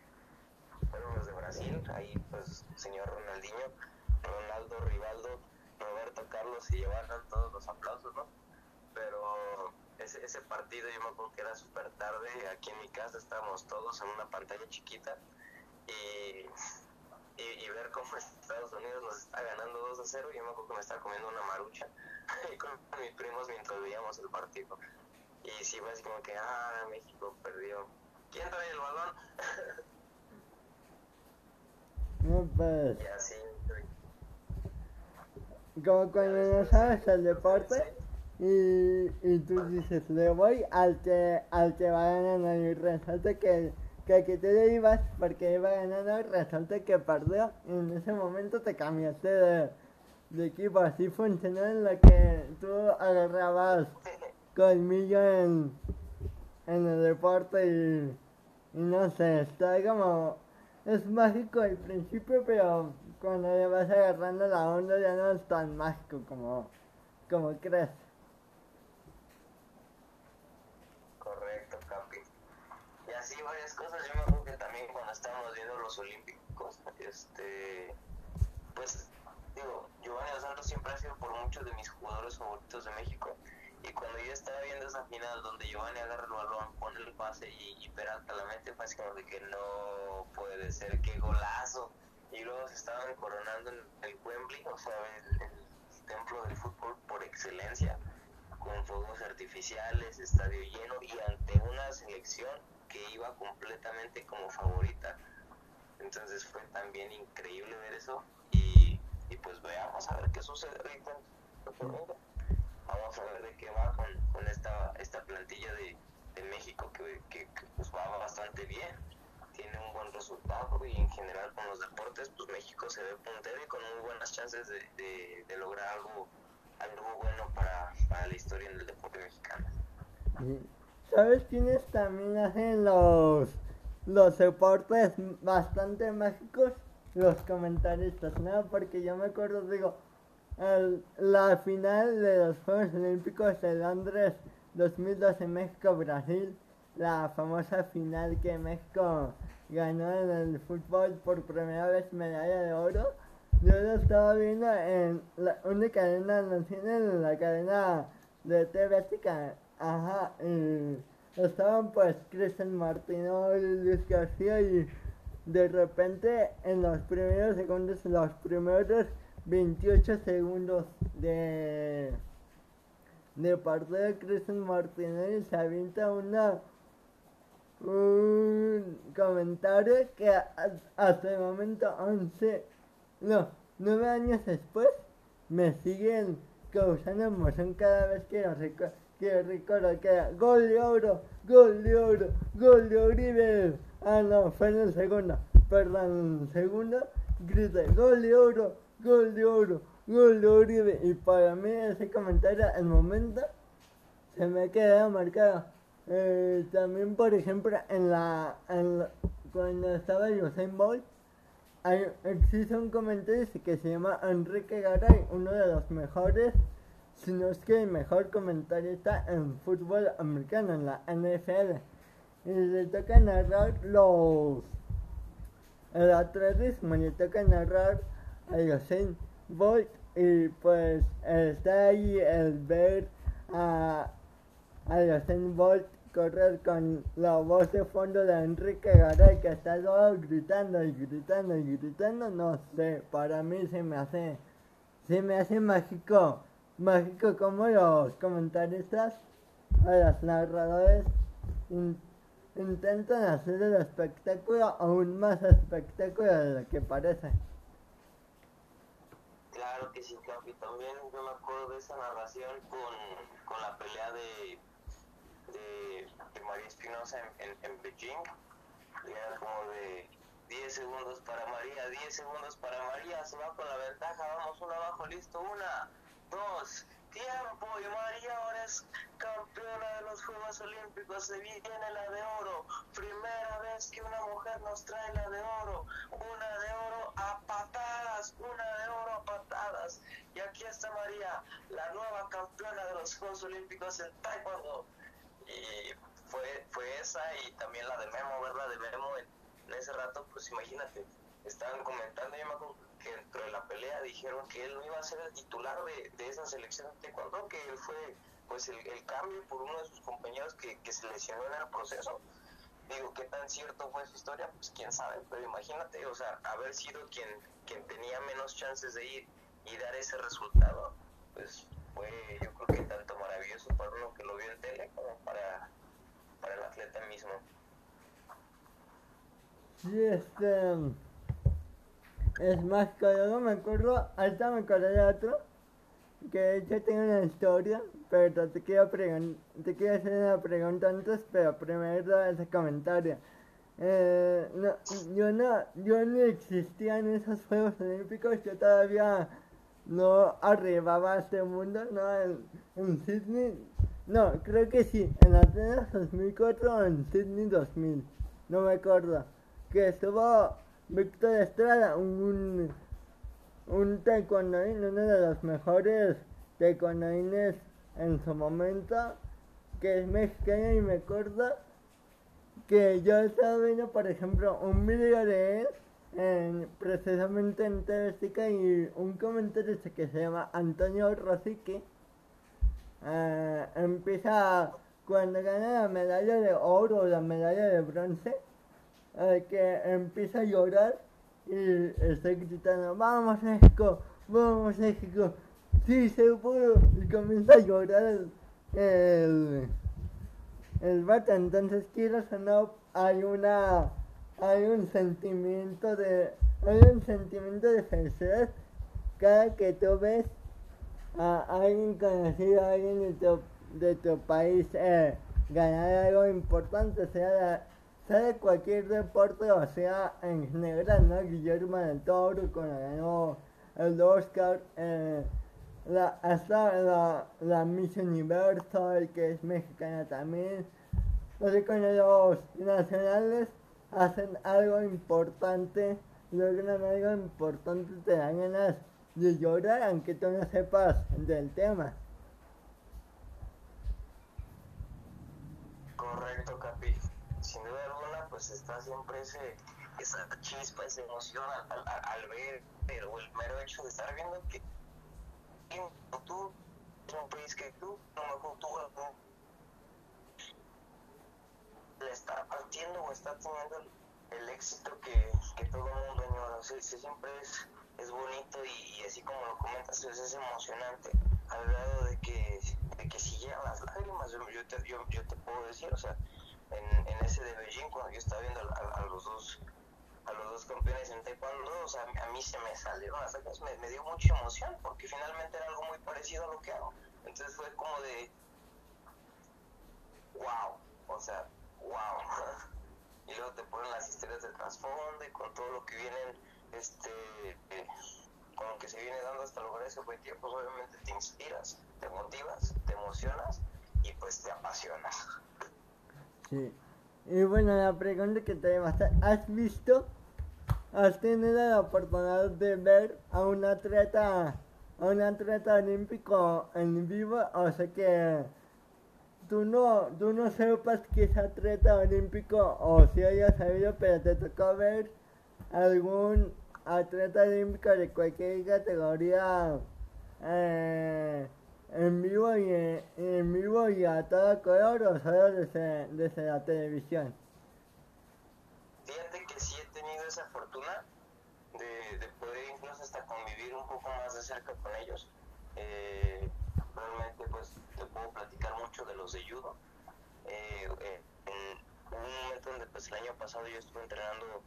fueron los de Brasil, ahí pues señor Ronaldinho, Ronaldo, Rivaldo, Roberto Carlos y llevaron todos los aplausos, ¿no? Pero ese, ese partido yo me acuerdo que era súper tarde, aquí en mi casa estábamos todos en una pantalla chiquita y y, y, ver cómo Estados Unidos nos está ganando 2 a 0. Yo me acuerdo que me estaba comiendo una marucha y con mis primos mientras veíamos el partido. Y sí, fue así como que, ah, México perdió. ¿Quién trae el balón? No, pues, y así. Como cuando no sabes el deporte y, y tú dices, le voy al que, al que va ganando y resulta que, que, que tú le ibas porque iba ganando resulta que perdió y en ese momento te cambiaste de, de equipo. Así funcionó en lo que tú agarrabas colmillo en, en el deporte y, y no sé, está como... Es mágico al principio, pero cuando le vas agarrando la onda ya no es tan mágico como, como crees. Correcto, Capi. Y así varias cosas. Yo me acuerdo que también cuando estábamos viendo los Olímpicos, este, pues, digo, Giovanni Dos Santos siempre ha sido por muchos de mis jugadores favoritos de México. Y cuando yo estaba viendo esa final donde Giovanni agarra el balón, pone el pase y, y Peralta la mente, fue así como de que no puede ser, qué golazo. Y luego se estaban coronando en el Wembley, o sea, el, templo del fútbol por excelencia, con fuegos artificiales, estadio lleno y ante una selección que iba completamente como favorita. Entonces fue también increíble ver eso y, y pues veamos a ver qué sucede. Vamos a ver de qué va con, con esta, esta plantilla de, de México que, que, que, pues va bastante bien. Tiene un buen resultado y en general con los deportes pues México se ve puntero y con muy buenas chances de, de, de lograr algo, algo bueno para, para la historia del deporte mexicano. ¿Sabes quiénes también hacen los, los deportes bastante mágicos? Los comentaristas, ¿no? Porque yo me acuerdo, digo, el, la final de los Juegos Olímpicos de Londres 2012 México-Brasil, la famosa final que México ganó en el fútbol por primera vez medalla de oro. Yo lo estaba viendo en la, una cadena nacional, en la cadena de TV Azteca, Ajá, y estaban pues Cristian Martino y Luis García y de repente en los primeros segundos, los primeros 28 segundos de, de parte de Cristian Martínez se avienta una un comentario que hasta el momento 11, no, 9 años después me siguen causando emoción cada vez que lo que recuerdo que era gol de oro, gol de oro, gol de Uribe. Ah, no, fue en el segundo, perdón, en el segundo, grité gol de oro, gol de oro, gol de Uribe. Y para mí ese comentario, el momento, se me queda marcado. Eh, también, por ejemplo, en la, cuando estaba Usain Bolt, hay, existe un comentario que se llama Enrique Garay, uno de los mejores sino es que el mejor comentarista en fútbol americano, en la NFL. Y le toca narrar los el atletismo, le toca narrar a Usain Bolt y pues está ahí el ver a, a Usain Bolt correr con la voz de fondo de Enrique Garay que está todo gritando y gritando y gritando, no sé, para mí se me hace, se me hace mágico mágico como los comentaristas o los narradores in, intentan hacer el espectáculo aún más espectáculo de lo que parece. Claro que sí, Capi. También yo me acuerdo de esa narración con, con la pelea de, de, María Espinosa en, en, en Beijing. Como de 10 segundos para María, 10 segundos para María, se va con la ventaja, vamos uno abajo, listo, una, dos, tiempo, y María ahora es campeona de los Juegos Olímpicos, se viene la de oro, primera vez que una mujer nos trae la de oro, una de oro a patadas, una de oro a patadas, y aquí está María, la nueva campeona de los Juegos Olímpicos en Taekwondo, y fue, fue esa y también la de Memo, ¿verdad? De Memo en, ese rato, pues imagínate, estaban comentando, yo me acuerdo que dentro de la pelea dijeron que él no iba a ser el titular de, de esa selección de taekwondo, que él fue pues el, el cambio por uno de sus compañeros que, que se lesionó en el proceso. Digo, qué tan cierto fue su historia, pues quién sabe, pero imagínate, o sea, haber sido quien, quien tenía menos chances de ir y dar ese resultado, pues fue yo creo que tanto maravilloso para uno que lo vio en tele como para, para el atleta mismo. Sí, este. Es más que luego me acuerdo, ahorita me acordé de otro, que hecho tengo una historia, pero te quiero, te quiero hacer una pregunta antes, pero primero ese comentario. Eh, no, yo no, yo no existía en esos Juegos Olímpicos, yo todavía no arribaba a este mundo, no, en, en Sydney, no, creo que sí, en Atenas 2004 o en Sydney 2000, no me acuerdo, que estuvo Víctor Estrada, un, un taekwondoín, uno de los mejores taekwondoines en su momento, que es mexicano y me acuerdo que yo estaba viendo, por ejemplo, un video de él, en, precisamente en TV y un comentario que se llama Antonio Rosique, eh, empieza cuando gana la medalla de oro o la medalla de bronce, eh, que empieza a llorar y está gritando, vamos México, vamos México, sí se pudo, y comienza a llorar el, el, vato, entonces quieras o hay una, hay un sentimiento de, hay un sentimiento de felicidad cada que tú ves a alguien conocido, a alguien de tu, de tu país eh, ganar algo importante, sea la, sea de cualquier deporte o sea en general, ¿no? Guillermo del Toro cuando ganó el Oscar, eh, la, hasta la, la Miss Universal que es mexicana también. Entonces cuando los nacionales hacen algo importante, logran algo importante, te dan ganas de llorar aunque tú no sepas del tema. Correcto, Capi. Sin duda alguna, pues está siempre ese, esa chispa, esa emoción al, al, ver el, o el mero hecho de estar viendo que tú, un país que tú, lo mejor tú le está partiendo o está teniendo el, éxito que, que todo el mundo añora. O siempre es, es bonito y, y, así como lo comentas, es, emocionante al grado de que, de que si llegan las lágrimas, yo, te, yo, te puedo decir, o sea, en, en ese de Beijing, cuando yo estaba viendo a, a, los dos a los dos campeones en taekwondo, o sea, a mí se me salieron las lágrimas, me dio mucha emoción, porque finalmente era algo muy parecido a lo que hago. Entonces fue como de, wow, o sea, wow. y luego te ponen las historias del trasfondo y con todo lo que vienen, este, eh, con lo que se viene dando hasta lograr ese objetivo, pues obviamente te inspiras, te motivas, te emocionas y pues te apasionas. Sí. Y bueno, la pregunta que te va a hacer, ¿has visto, has tenido la oportunidad de ver a un atleta, a un atleta olímpico en vivo? O sea que tú no, tú no sepas que es atleta olímpico o si hayas sabido, pero te tocó ver algún atleta olímpico de cualquier categoría eh, en vivo y en, vivo y a todo color o solo desde, desde la televisión? Fíjate que sí he tenido esa fortuna de, de poder incluso hasta convivir un poco más de cerca con ellos. Eh, realmente pues te puedo platicar mucho de los de judo. Eh, eh, en un momento donde pues el año pasado yo estuve entrenando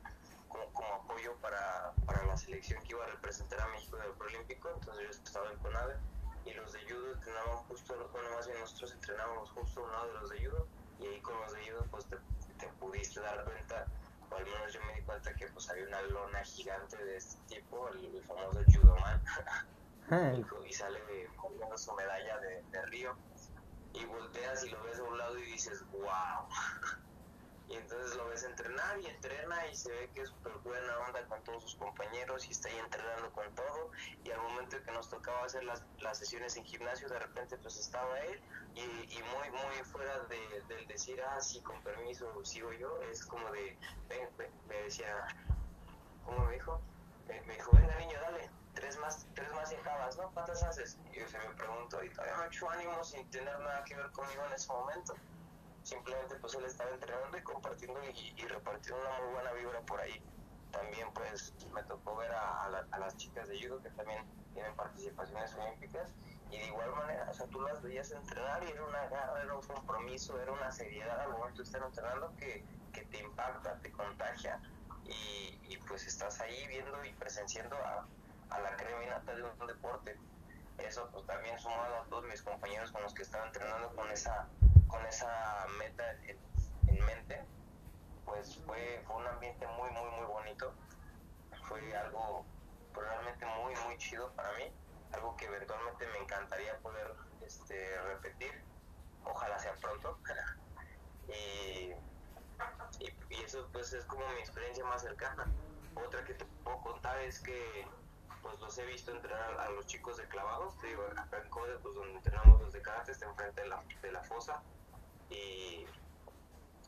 como, apoyo para, para la selección que iba a representar a México en el Prolímpico, entonces yo estaba en CONADE y los de judo entrenaban justo, bueno, más bien nosotros entrenábamos justo a un lado de los de judo y ahí con los de judo pues te, te pudiste dar cuenta, o al menos yo me di cuenta que pues había una lona gigante de este tipo, el, el famoso judo y sale con su medalla de, Río y volteas y lo ves a un lado y dices, wow. Y entonces lo ves entrenar y entrena y se ve que es súper buena onda con todos sus compañeros y está ahí entrenando con todo. Y al momento que nos tocaba hacer las, las sesiones en gimnasio, de repente pues estaba él y, y muy, muy fuera de, del decir, ah, sí, con permiso, sigo yo, es como de, ven, me decía, ¿cómo me dijo? Me dijo, venga niño, dale, tres más, tres más dejabas, ¿no? ¿Cuántas haces? Y yo se me pregunto, y todavía me echo ánimo sin tener nada que ver conmigo en ese momento. Simplemente pues él estaba entrenando y compartiendo y, repartiendo una muy buena vibra por ahí. También pues me tocó ver a, la, a las chicas de judo que también tienen participaciones olímpicas y de igual manera, o sea, tú las veías entrenar y era una era un compromiso, era una seriedad al momento de estar entrenando que, que te impacta, te contagia y, y pues estás ahí viendo y presenciando a, a la creminata de un deporte. Eso pues también sumado a todos mis compañeros con los que estaba entrenando con esa, con esa meta en, en mente, pues fue, fue un ambiente muy, muy, muy bonito. Fue algo realmente muy, muy chido para mí. Algo que eventualmente me encantaría poder este, repetir. Ojalá sea pronto. y, y eso pues es como mi experiencia más cercana. Otra que te puedo contar es que pues los he visto entrenar a los chicos de clavados, te digo, acá en Code, pues donde entrenamos los de karate, está enfrente de la, de la fosa, y,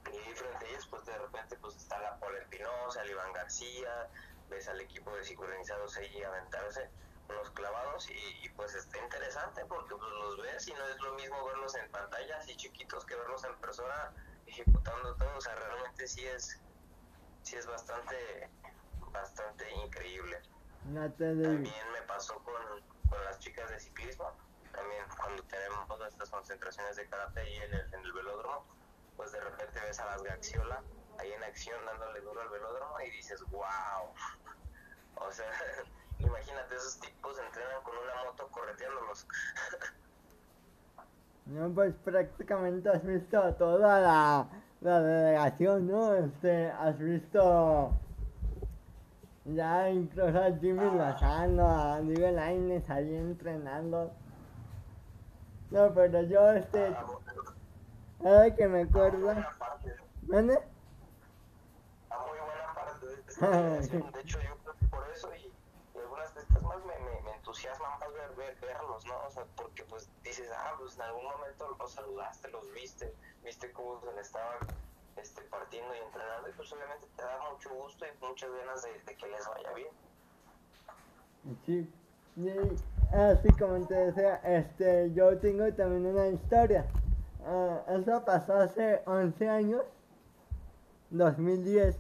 y frente a ellos, pues de repente, pues está la Paula Espinosa, el Iván García, ves al equipo de sincronizados ahí aventarse unos clavados, y, y, pues está interesante, porque pues los ves y no es lo mismo verlos en pantalla así chiquitos que verlos en persona ejecutando todo, o sea, realmente sí es, sí es bastante, bastante increíble. También me pasó con, con las chicas de ciclismo, también cuando tenemos todas estas concentraciones de karate ahí en el, en el velódromo, pues de repente ves a las Gaxiola ahí en acción dándole duro al velódromo y dices, wow. O sea, imagínate, esos tipos entrenan con una moto correteándolos. No, pues prácticamente has visto toda la, la delegación, ¿no? Este, has visto ya incluso Jimmy Lozano, a Miguel Aines ahí entrenando. No, pero yo este, ahora que me acuerdo, ¿vale? A muy buena parte de esta delegación. De hecho, yo creo que por eso y, y algunas de estas más me, me, me entusiasman más ver, ver, verlos, ¿no? O sea, porque pues dices, ah, pues en algún momento los saludaste, los viste, viste cómo se le estaban este, partiendo y entrenando y pues obviamente te da mucho gusto y muchas ganas de, que les vaya bien. Sí, y así como te decía, este, yo tengo también una historia. Uh, eso pasó hace 11 años, 2010,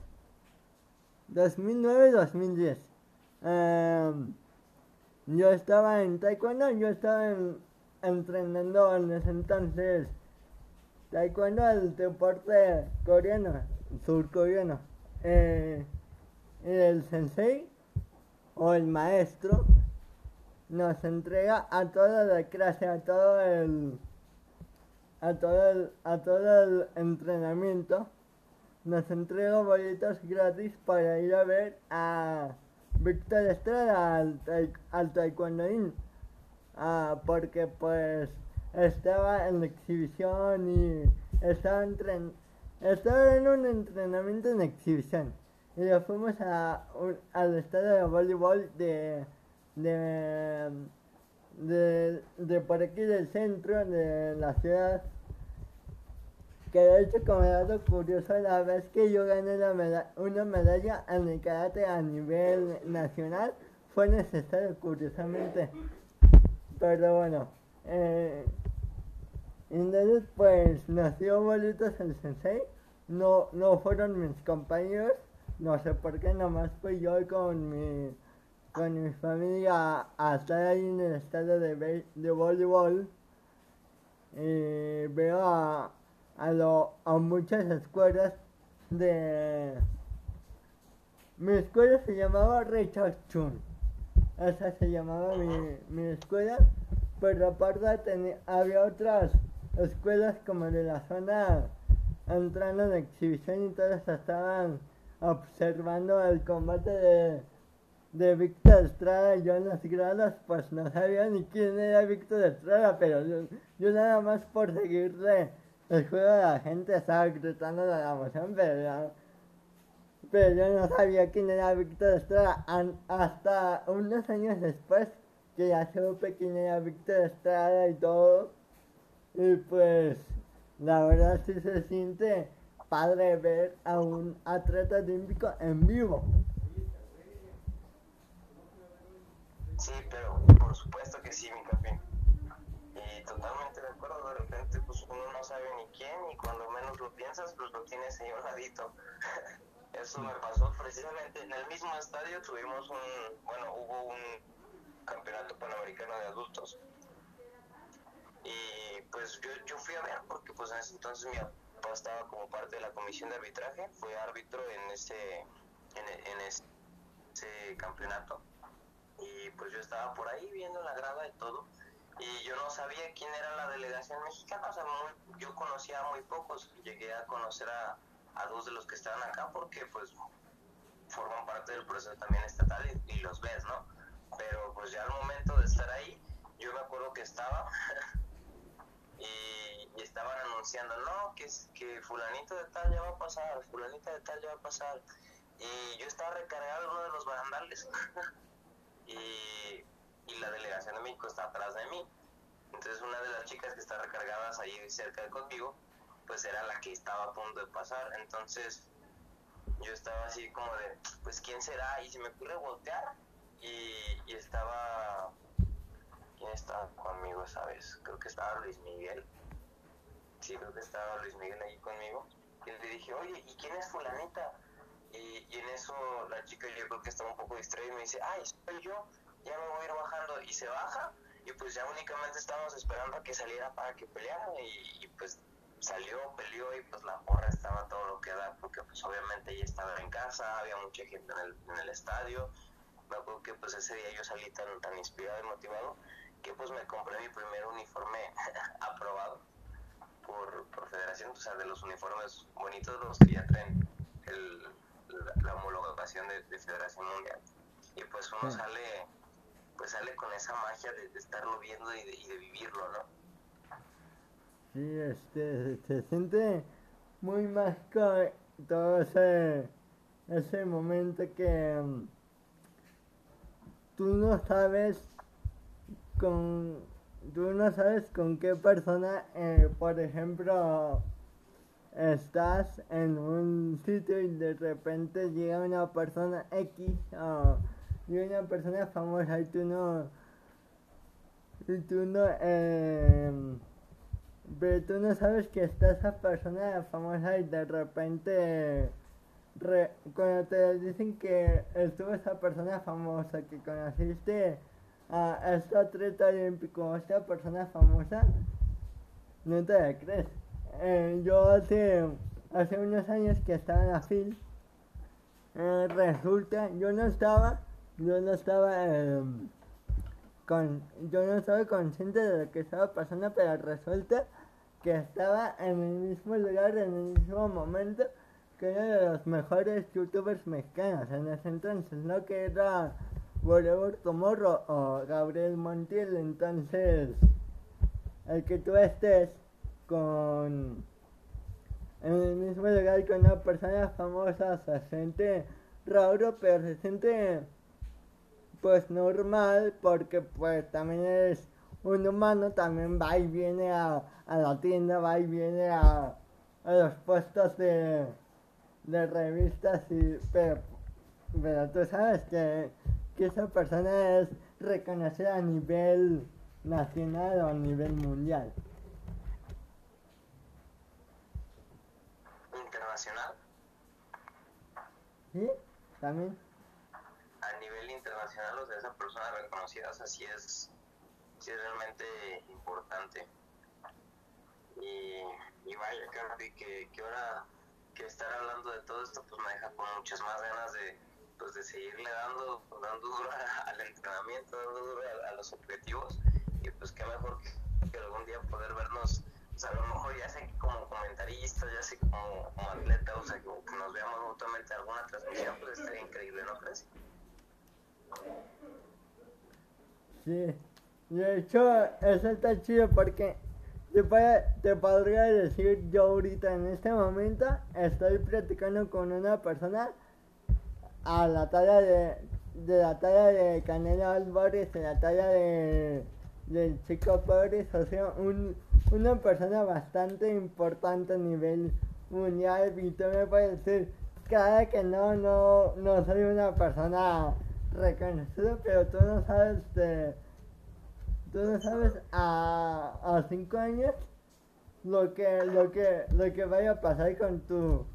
2009-2010. Um, yo estaba en taekwondo, yo estaba en, entrenando en ese entonces taekwondo el deporte coreano, surcoreano. Eh, el sensei o el maestro nos entrega a toda la clase, a todo el a todo el, a todo el entrenamiento, nos entrega boletos gratis para ir a ver a Víctor Estrada al, al taekwondoín. Ah, porque pues estaba en la exhibición y estaba, entren en un entrenamiento en exhibición. Y lo fuimos a al estadio de voleibol de, de, de, de por aquí del centro de la ciudad. Que de hecho, como dato curioso, la vez que yo gané la meda una medalla en el karate a nivel nacional fue necesario, curiosamente. Pero bueno, eh, entonces pues nos dio bolitos el sensei, no, no fueron mis compañeros, no sé por qué, nomás fui yo con mi, con mi familia a estar ahí en el estadio de, de voleibol y veo a, a, lo, a muchas escuelas de, mi escuela se llamaba Richard Chun. Esa se llamaba mi, mi escuela. Pero aparte había otras escuelas como de la zona entrando en exhibición y todas estaban observando el combate de, de Víctor Estrada y yo en las gradas pues no sabía ni quién era Víctor Estrada, pero yo, yo nada más por seguirle el juego de la gente estaba gritando la emoción, pero pero yo no sabía quién era Víctor Estrada. Hasta unos años después que ya supe quién era Víctor Estrada y todo. Y pues la verdad sí se siente padre ver a un atleta olímpico en vivo. Sí, pero por supuesto que sí, mi café. Y totalmente de acuerdo, de repente pues uno no sabe ni quién y cuando menos lo piensas pues lo tienes ahí un. Eso me pasó precisamente en el mismo estadio tuvimos un, bueno, hubo un campeonato panamericano de adultos. Y pues yo, yo fui a ver porque pues en ese entonces mi papá estaba como parte de la comisión de arbitraje, fue árbitro en ese, en, ese campeonato y pues yo estaba por ahí viendo la grada y todo y yo no sabía quién era la delegación mexicana, o sea, muy- yo conocía a muy pocos, llegué a conocer a, a dos de los que estaban acá porque pues forman parte del proceso también estatal y los ves, ¿no? Pero pues ya al momento de estar ahí, yo me acuerdo que estaba y, estaban anunciando, no, que, es- que fulanito de tal ya va a pasar, fulanita de tal ya va a pasar. Y yo estaba recargado en uno de los barandales. y, y la delegación de México está atrás de mí. Entonces una de las chicas que está recargadas ahí cerca de conmigo, pues era la que estaba a punto de pasar. Entonces yo estaba así como de, pues quién será, y se me ocurre voltear y, estaba, ¿quién estaba conmigo esa vez? Creo que estaba Luis Miguel. Sí, creo que estaba Luis Miguel ahí conmigo. Y le dije, oye, ¿y quién es fulanita? Y, y en eso la chica yo creo que estaba un poco distraída y me dice, ay, soy yo, ya me voy a ir bajando. Y se baja y pues ya únicamente estábamos esperando a que saliera para que peleara y, y, pues salió, peleó y pues la porra estaba todo lo que da porque pues obviamente ella estaba en casa, había mucha gente en el, en el estadio. Me acuerdo que pues ese día yo salí tan, tan inspirado y motivado que pues me compré mi primer uniforme aprobado por, por federación, o sea, de los uniformes bonitos, los que ya traen el, la, la homologación de, de Federación Mundial. Y pues uno Sí. sale pues sale con esa magia de, de estarlo viendo y de, y de vivirlo, ¿no? Sí, este, se siente muy mágico todo ese, ese momento que mm, tú no sabes con, tú no sabes con qué persona, eh, por ejemplo, estás en un sitio y de repente llega una persona X o llega una persona famosa y tú no, y tú no, em, pero tú no sabes que está esa persona famosa y de repente cuando te dicen que estuvo esa persona famosa, que conociste a este atleta olímpico, esta persona famosa, no te la crees. Eh, yo hace, hace unos años que estaba en la FIL, eh, resulta, yo no estaba, yo no estaba, em, con, yo no estaba consciente de lo que estaba pasando, pero resulta que estaba en el mismo lugar, en el mismo momento que uno de los mejores youtubers mexicanos en ese entonces, ¿no? Que era Whatever Tomorrow o Gabriel Montiel, entonces el que tú estés con en el mismo lugar que una persona famosa se siente raro, pero se siente pues normal porque pues también es un humano, también va y viene a, a la tienda, va y viene a, a los puestos de, de revistas y pero, pero tú sabes que, que esa persona es reconocida a nivel nacional o a nivel mundial. Internacional, ¿Sí? También. a nivel internacional, o sea, esa persona reconocida, o sea, sí es, sí es realmente importante. Y, y vaya, Carly, que, que ahora que estar hablando de todo esto, pues me deja con muchas más ganas de, pues de seguirle dando, dando duro al entrenamiento, dando duro a, los objetivos y pues qué mejor que, algún día poder vernos, o sea, a lo mejor ya sé como comentaristas, ya sé como, atleta, o sea, que, que nos veamos mutuamente en alguna transmisión, pues estaría increíble, ¿no crees? Sí, de hecho, eso está chido porque te, te podría decir yo ahorita en este momento estoy platicando con una persona a la talla de, de la talla de Canelo Álvarez, de la talla de del Chico Pérez, o sea, un, una persona bastante importante a nivel mundial. Y tú me puedes decir, cada que no, no, no soy una persona reconocida, pero tú no sabes de, tú no sabes a, a cinco años lo que, lo que, lo que vaya a pasar con tu,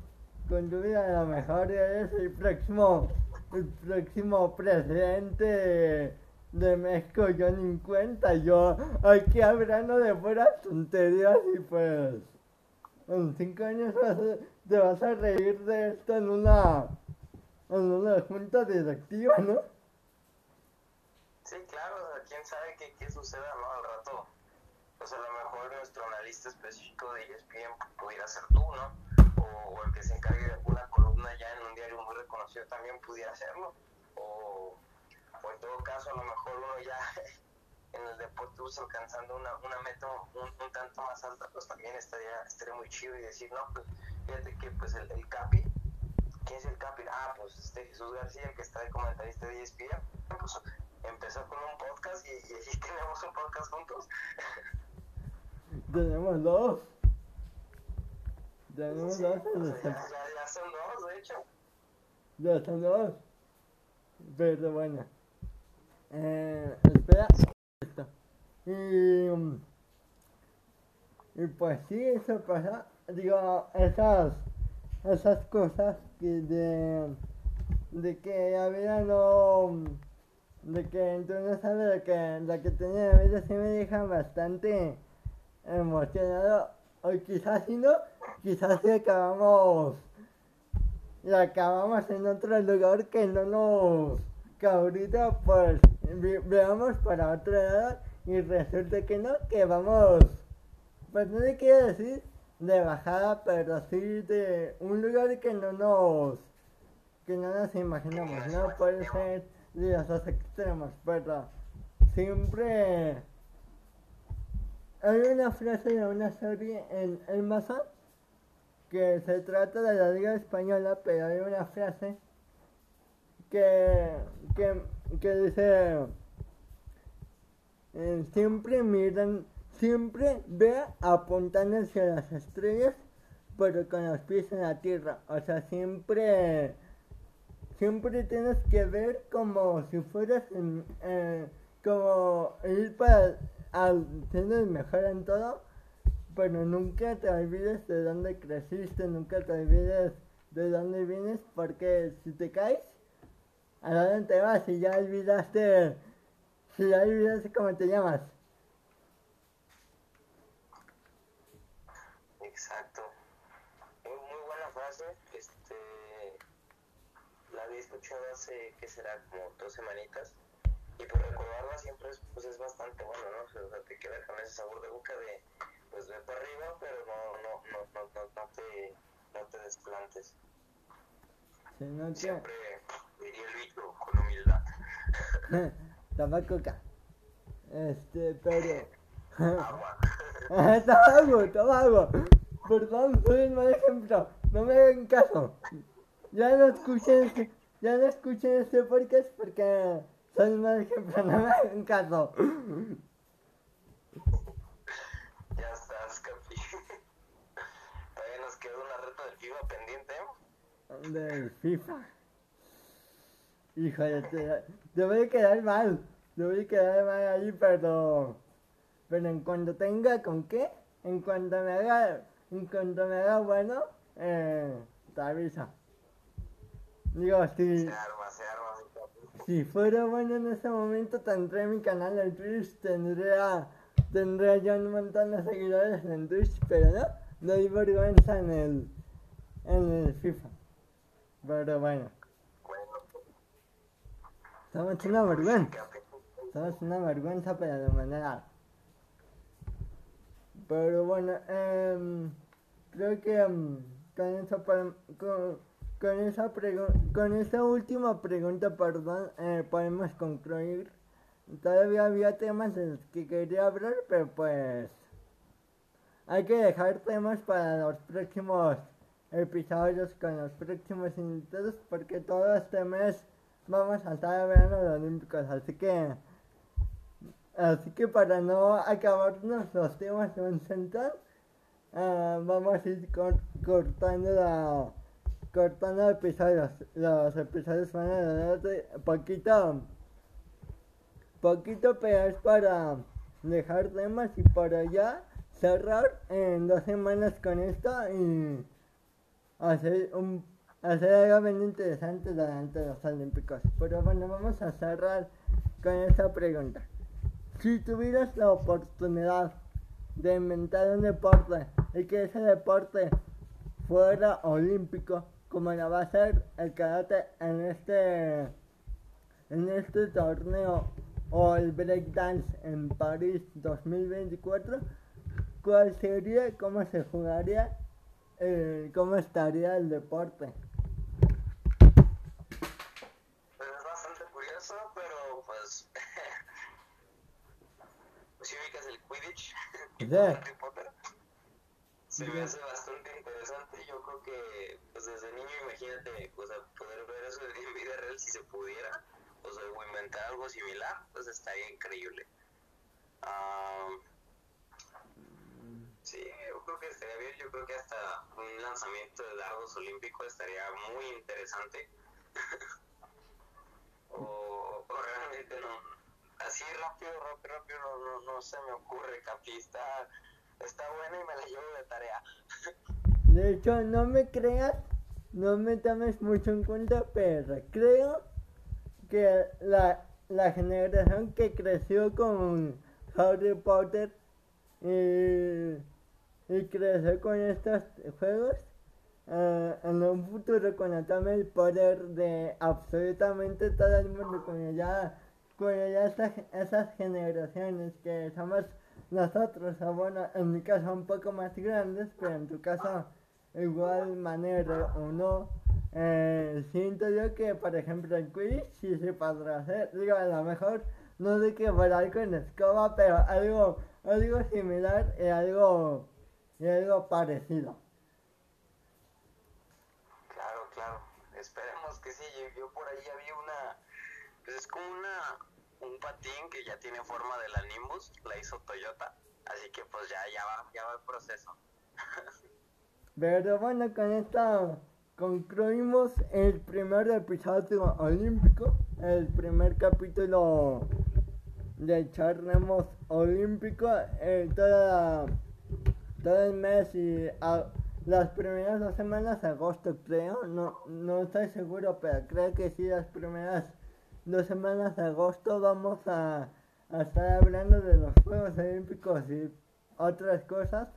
con tu vida, a lo mejor eres el próximo, el próximo presidente de México, yo ni en cuenta, yo aquí hablando de puras tonterías y pues en cinco años vas a- te vas a reír de esto en una, en una junta directiva, ¿no? Sí, claro, quién sabe qué Al rato, pues a lo mejor nuestro analista específico de ESPN pudiera ser tú, ¿no? O, el que se encargue de alguna columna ya en un diario muy reconocido también pudiera hacerlo. O, en todo caso, a lo mejor uno ya en el deporte pues, alcanzando una, una meta un, un tanto más alta, pues también estaría, estaría muy chido y decir, no, pues fíjate que pues el, el Capi, ¿quién es el Capi? Ah, pues este Jesús García, que está de comentarista de E ESPN, pues empezó con un podcast y, y tenemos un podcast juntos. Tenemos dos. Tenemos Sí, dos. o sea, ya, ya, ya son dos, de hecho. Ya son dos. Pero bueno. Eh, espera. Y, y pues sí, eso pasa. Digo, esas, esas cosas que de, de que la vida no. De que tú no sabes lo que, lo que tiene la vida, sí me dejan bastante emocionado. O quizás si no, quizás si acabamos y acabamos en otro lugar que no nos que ahorita pues veamos para otro lado y resulta que no que vamos pues no le quiero decir de bajada pero sí de un lugar que no nos que no nos imaginamos no puede ser los dos extremos pero siempre hay una frase de una serie en Amazon que se trata de la Liga Española, pero hay una frase que, que, que dice, eh, siempre miran, siempre ve apuntando hacia las estrellas, pero con los pies en la tierra. O sea, siempre, siempre tienes que ver como si fueras, eh, como ir para, al, siendo el mejor en todo, pero nunca te olvides de dónde creciste, nunca te olvides de dónde vienes, porque si te caes, ¿a dónde te vas? Si ya olvidaste, si ya olvidaste cómo te llamas. Exacto. Muy, muy buena frase. Este, la había escuchado hace, que será? Como dos semanitas. Y pues recordarla siempre es, pues es bastante bueno, ¿no? O sea, te queda con ese sabor de boca de, pues ve para arriba, pero no, no, no, no, no, no te, no te desplantes. Siempre diría el bicho con humildad. Toma coca. Este, pero... Agua. Ah, toma algo. Perdón, soy el mal ejemplo. No me hagan caso. Ya no escuchen este, ya no escuchen este podcast porque el mal ejemplo. No me hagan caso. Ya estás, Capi. Todavía nos queda una reta del FIFA pendiente. Del FIFA. Híjole, te, te voy a quedar mal. Te voy a quedar mal ahí, pero. Pero en cuanto tenga con qué, en cuanto me haga, en cuanto me haga bueno, eh, te aviso. Digo, si, Se arma, se arma, si fuera bueno en ese momento, tendré mi canal en Twitch, tendría, tendría yo un montón de seguidores en Twitch, pero no, no hay vergüenza en el, en el FIFA. Pero bueno. Somos una vergüenza. Somos una vergüenza para la humanidad. Pero bueno, em, creo que em, con, esa, par- con, esa con esa última pregunta, perdón, eh, podemos concluir. Todavía había temas de los que quería hablar, pero pues hay que dejar temas para los próximos episodios con los próximos invitados porque todo este mes vamos a estar hablando de los Olímpicos, así que así que para no acabarnos los temas de un central, ah, vamos a ir cor- cortando la cortando episodios. Los episodios van a durar de poquito poquito pero es para dejar temas y para ya cerrar en dos semanas con esto y hacer un hacer algo bien interesante durante los Olímpicos. Pero bueno, vamos a cerrar con esta pregunta. Si tuvieras la oportunidad de inventar un deporte y que ese deporte fuera olímpico, como lo va a ser el karate en este en este torneo o el breakdance en París 2024, ¿cuál sería, cómo se jugaría, eh, cómo estaría el deporte? Pues es bastante curioso, pero pues. pues si ubicas el Quidditch, Sí. Harry Potter. Se me hace bastante interesante. Yo creo que, pues desde niño, imagínate, o sea, poder ver eso en vida real si se pudiera, o sea, inventar algo similar, pues estaría increíble. Ah, sí, yo creo que estaría bien. Yo creo que hasta un lanzamiento de dardos olímpico estaría muy interesante. o, o realmente no. Así rápido, rápido, rápido, no, no, no se me ocurre, Capi. Está, está buena y me la llevo de tarea. De hecho, no me creas, no me tomes mucho en cuenta, pero creo que la, la generación que creció con Harry Potter y, creció con estos juegos, eh, en un futuro cuando el poder de absolutamente todo el mundo, cuando ya, cuando ya estas, esas generaciones que somos nosotros, bueno, en mi caso un poco más grandes, pero en tu caso igual manera o no, eh, siento yo que por ejemplo en Quidditch sí se podrá hacer, digo a lo mejor no sé qué volar con escoba, pero algo, algo similar y algo, y algo parecido. Claro, claro. Esperemos que sí. Yo, yo por ahí había una. Pues es como una. Un patín que ya tiene forma de la Nimbus. La hizo Toyota. Así que pues ya, ya va, ya va el proceso. Pero bueno, con esto concluimos el primer episodio olímpico, el primer capítulo de Charlemos Olímpico, eh, toda, todo el mes y a- las primeras dos semanas de agosto creo, no, no estoy seguro, pero creo que sí, las primeras dos semanas de agosto vamos a, a estar hablando de los Juegos Olímpicos y otras cosas,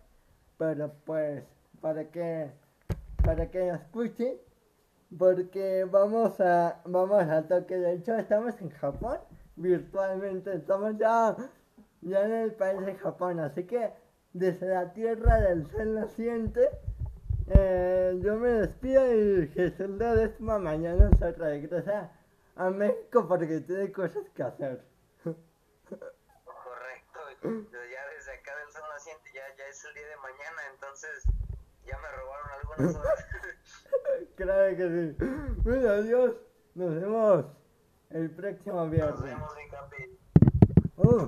pero pues para que para que lo escuchen porque vamos a vamos a toque de hecho estamos en Japón virtualmente estamos ya ya en el país de Japón así que desde la tierra del sol naciente eh, yo me despido y Jesús de décima mañana se regresa a México porque tiene cosas que hacer Correcto. Ya desde acá del sol naciente ya, ya es el día de mañana. Entonces ya me robaron algunas horas. claro que sí bueno adiós nos vemos el próximo Nos viernes vemos, mi capi. Uh.